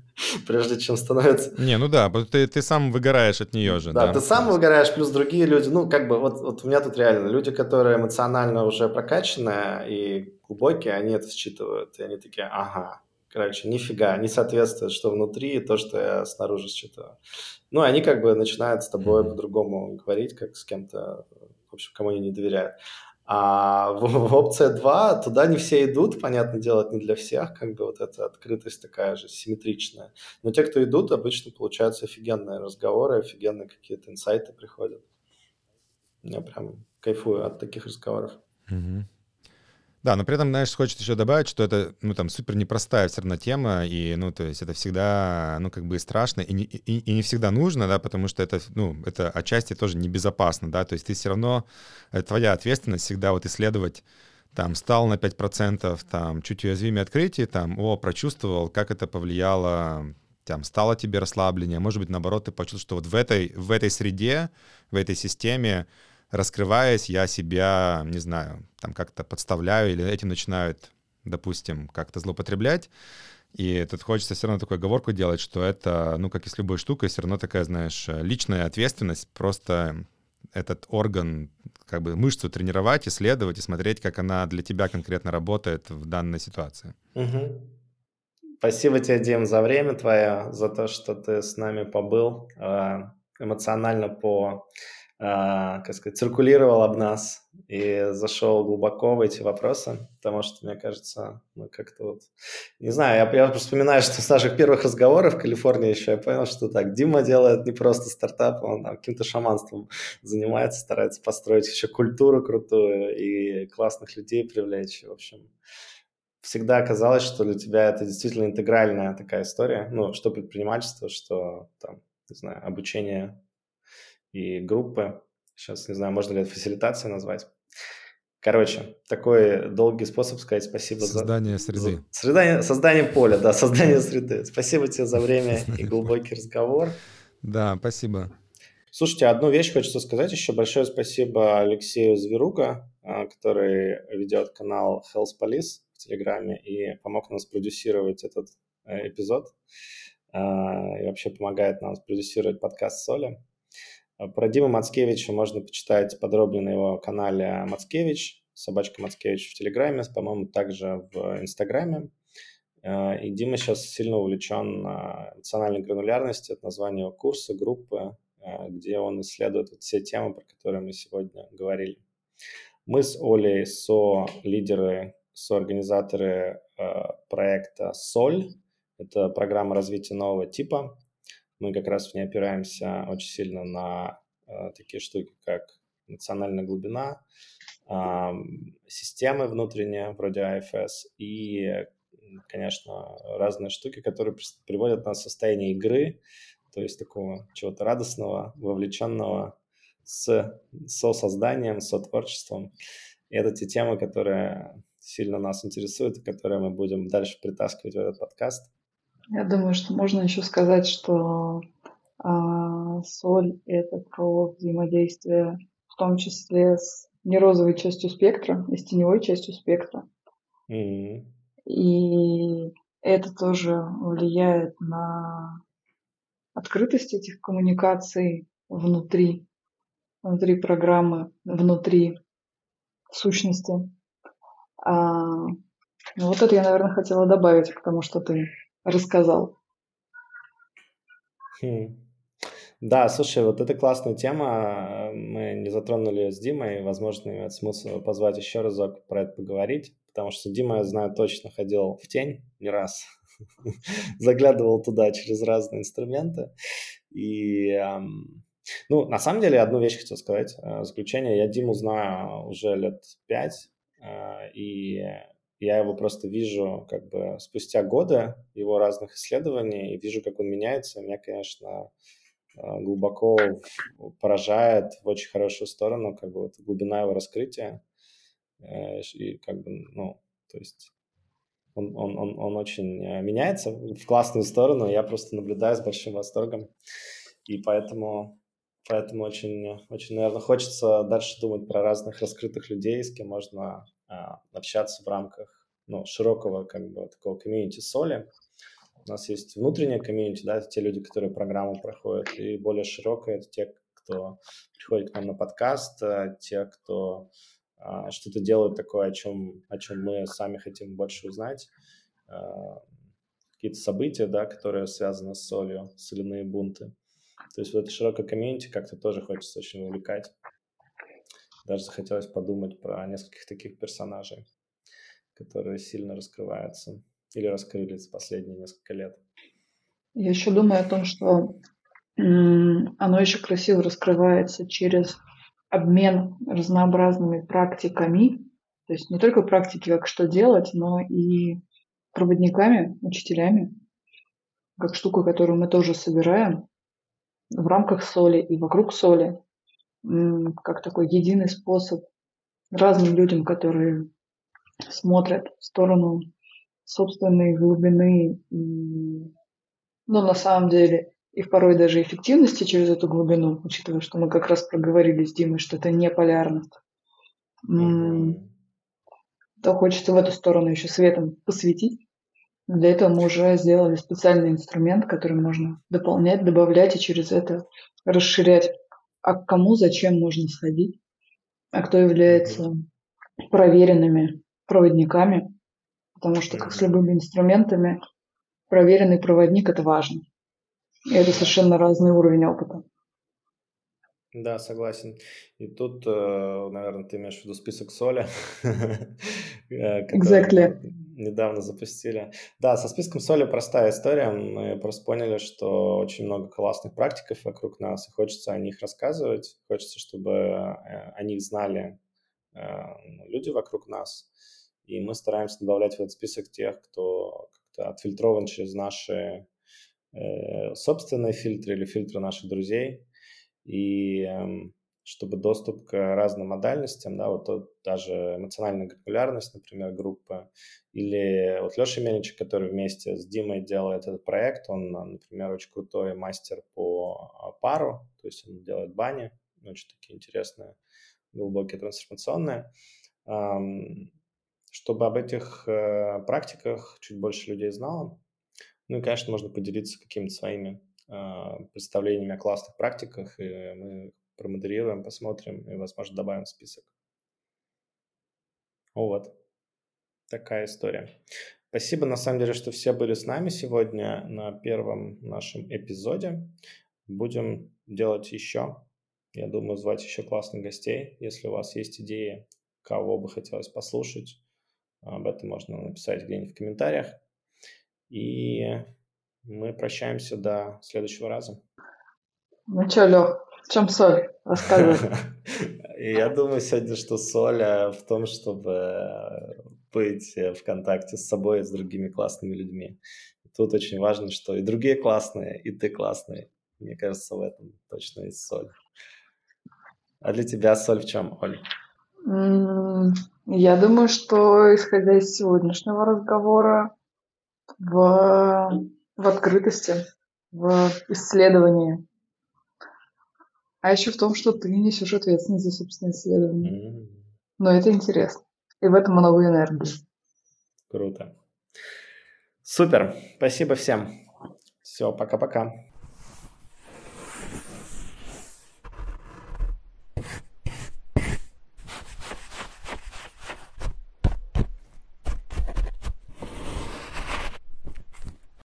*laughs* прежде чем становится... Не, ну да, ты, ты сам выгораешь от нее же. Да, да, ты сам выгораешь, плюс другие люди. Ну, как бы, вот, вот у меня тут реально люди, которые эмоционально уже прокачанные и глубокие, они это считывают. И они такие, ага, короче, нифига, не соответствует, что внутри, и то, что я снаружи считываю. Ну, они как бы начинают с тобой mm-hmm. по-другому говорить, как с кем-то, в общем, кому они не доверяют. А в, в опция 2 туда не все идут, понятное дело, это не для всех, как бы вот эта открытость такая же, симметричная. Но те, кто идут, обычно получаются офигенные разговоры, офигенные какие-то инсайты приходят. Я прям кайфую от таких разговоров. Угу. Да, но при этом, знаешь, хочется еще добавить, что это, ну, там, супер непростая все равно тема, и, ну, то есть это всегда, ну, как бы страшно, и не, и, и не всегда нужно, да, потому что это, ну, это отчасти тоже небезопасно, да, то есть ты все равно, это твоя ответственность всегда вот исследовать, там, стал на 5%, там, чуть уязвимее открытие, там, о, прочувствовал, как это повлияло, там, стало тебе расслабление, может быть, наоборот, ты почувствовал, что вот в этой, в этой среде, в этой системе раскрываясь, я себя, не знаю, там как-то подставляю или этим начинают, допустим, как-то злоупотреблять. И тут хочется все равно такую оговорку делать, что это, ну, как и с любой штукой, все равно такая, знаешь, личная ответственность, просто этот орган, как бы мышцу тренировать, исследовать и смотреть, как она для тебя конкретно работает в данной ситуации. Угу. Спасибо тебе, Дим, за время твое, за то, что ты с нами побыл, э, эмоционально по как сказать, циркулировал об нас и зашел глубоко в эти вопросы, потому что, мне кажется, мы как-то вот... Не знаю, я, я просто вспоминаю, что с наших первых разговоров в Калифорнии еще я понял, что так, Дима делает не просто стартап, он там каким-то шаманством занимается, старается построить еще культуру крутую и классных людей привлечь. В общем, всегда казалось, что для тебя это действительно интегральная такая история, ну, что предпринимательство, что там, не знаю, обучение и группы. Сейчас не знаю, можно ли это фасилитацией назвать. Короче, такой долгий способ сказать спасибо создание за... Создание среды. Создание, поля, да, создание *laughs* среды. Спасибо тебе за время и глубокий разговор. Да, спасибо. Слушайте, одну вещь хочется сказать еще. Большое спасибо Алексею Зверуга, а, который ведет канал Health Police в Телеграме и помог нам спродюсировать этот э, эпизод. А, и вообще помогает нам спродюсировать подкаст Соли. Э, про Диму Мацкевича можно почитать подробнее на его канале Мацкевич, собачка Мацкевич в Телеграме, по-моему, также в Инстаграме. Э, и Дима сейчас сильно увлечен эмоциональной гранулярностью, это название его курса, группы, где он исследует вот все темы, про которые мы сегодня говорили. Мы с Олей со-лидеры, со-организаторы проекта «Соль». Это программа развития нового типа, мы как раз в ней опираемся очень сильно на э, такие штуки, как национальная глубина, э, системы внутренние, вроде IFS, и, конечно, разные штуки, которые приводят нас в состояние игры, то есть такого чего-то радостного, вовлеченного с сосозданием, сотворчеством. И это те темы, которые сильно нас интересуют, и которые мы будем дальше притаскивать в этот подкаст. Я думаю, что можно еще сказать, что а, соль — это про взаимодействие в том числе с нерозовой частью спектра и с теневой частью спектра. Mm-hmm. И это тоже влияет на открытость этих коммуникаций внутри, внутри программы, внутри сущности. А, ну вот это я, наверное, хотела добавить к тому, что ты рассказал. Хм. Да, слушай, вот это классная тема. Мы не затронули с Димой. Возможно, имеет смысл позвать еще разок про это поговорить, потому что Дима, я знаю, точно ходил в тень не раз. *laughs* Заглядывал туда через разные инструменты. И, ну, на самом деле, одну вещь хотел сказать. Э, заключение. Я Диму знаю уже лет пять, э, и я его просто вижу как бы спустя годы его разных исследований и вижу, как он меняется. Меня, конечно, а, глубоко поражает в очень хорошую сторону, как бы вот глубина его раскрытия. Э, и как бы, ну, то есть он, он, он, он очень э, меняется в классную сторону, я просто наблюдаю с большим восторгом. И поэтому, поэтому очень, очень, наверное, хочется дальше думать про разных раскрытых людей, с кем можно а, общаться в рамках ну, широкого как бы такого комьюнити соли. У нас есть внутренняя комьюнити, да, это те люди, которые программу проходят, и более широкая это те, кто приходит к нам на подкаст, э, те, кто а, что-то делают такое, о чем, о чем мы сами хотим больше узнать. А, какие-то события, да, которые связаны с солью, соляные бунты. То есть вот это широкое комьюнити как-то тоже хочется очень увлекать. Даже захотелось подумать про нескольких таких персонажей, которые сильно раскрываются или раскрылись последние несколько лет. Я еще думаю о том, что оно еще красиво раскрывается через обмен разнообразными практиками, то есть не только практики, как что делать, но и проводниками, учителями, как штуку, которую мы тоже собираем в рамках соли и вокруг соли, как такой единый способ разным людям, которые смотрят в сторону собственной глубины и, ну, на самом деле, и порой даже эффективности через эту глубину, учитывая, что мы как раз проговорили с Димой, что это не полярность, mm-hmm. то хочется в эту сторону еще светом посветить. Для этого мы уже сделали специальный инструмент, который можно дополнять, добавлять и через это расширять, а к кому, зачем можно сходить, а кто является проверенными проводниками, потому что, как с любыми инструментами, проверенный проводник – это важно. И это совершенно разный уровень опыта. Да, согласен. И тут, э, наверное, ты имеешь в виду список соли, *laughs* э, Exactly. недавно запустили. Да, со списком соли простая история. Мы просто поняли, что очень много классных практиков вокруг нас, и хочется о них рассказывать, хочется, чтобы э, о них знали ну, люди вокруг нас. И мы стараемся добавлять в этот список тех, кто как-то отфильтрован через наши собственные фильтры или фильтры наших друзей – и эм, чтобы доступ к разным модальностям, да, вот даже эмоциональная гранулярность, например, группы, или вот Леша Мельничек, который вместе с Димой делает этот проект, он, например, очень крутой мастер по пару, то есть он делает бани, очень такие интересные, глубокие, трансформационные. Чтобы об этих э, практиках чуть больше людей знало, ну и, конечно, можно поделиться какими-то своими представлениями о классных практиках, и мы промодерируем, посмотрим и, возможно, добавим в список. Вот. Такая история. Спасибо, на самом деле, что все были с нами сегодня на первом нашем эпизоде. Будем делать еще. Я думаю, звать еще классных гостей. Если у вас есть идеи, кого бы хотелось послушать, об этом можно написать где-нибудь в комментариях. И мы прощаемся до следующего раза. Ну что, Лех, в чем соль? Рассказывай. *laughs* Я думаю сегодня, что соль а, в том, чтобы быть в контакте с собой и с другими классными людьми. Тут очень важно, что и другие классные, и ты классный. Мне кажется, в этом точно есть соль. А для тебя соль в чем, Оль? Я думаю, что, исходя из сегодняшнего разговора, в в открытости, в исследовании. А еще в том, что ты несешь ответственность за собственное исследование. Mm-hmm. Но это интересно. И в этом много энергии. Круто. Супер. Спасибо всем. Все, пока-пока.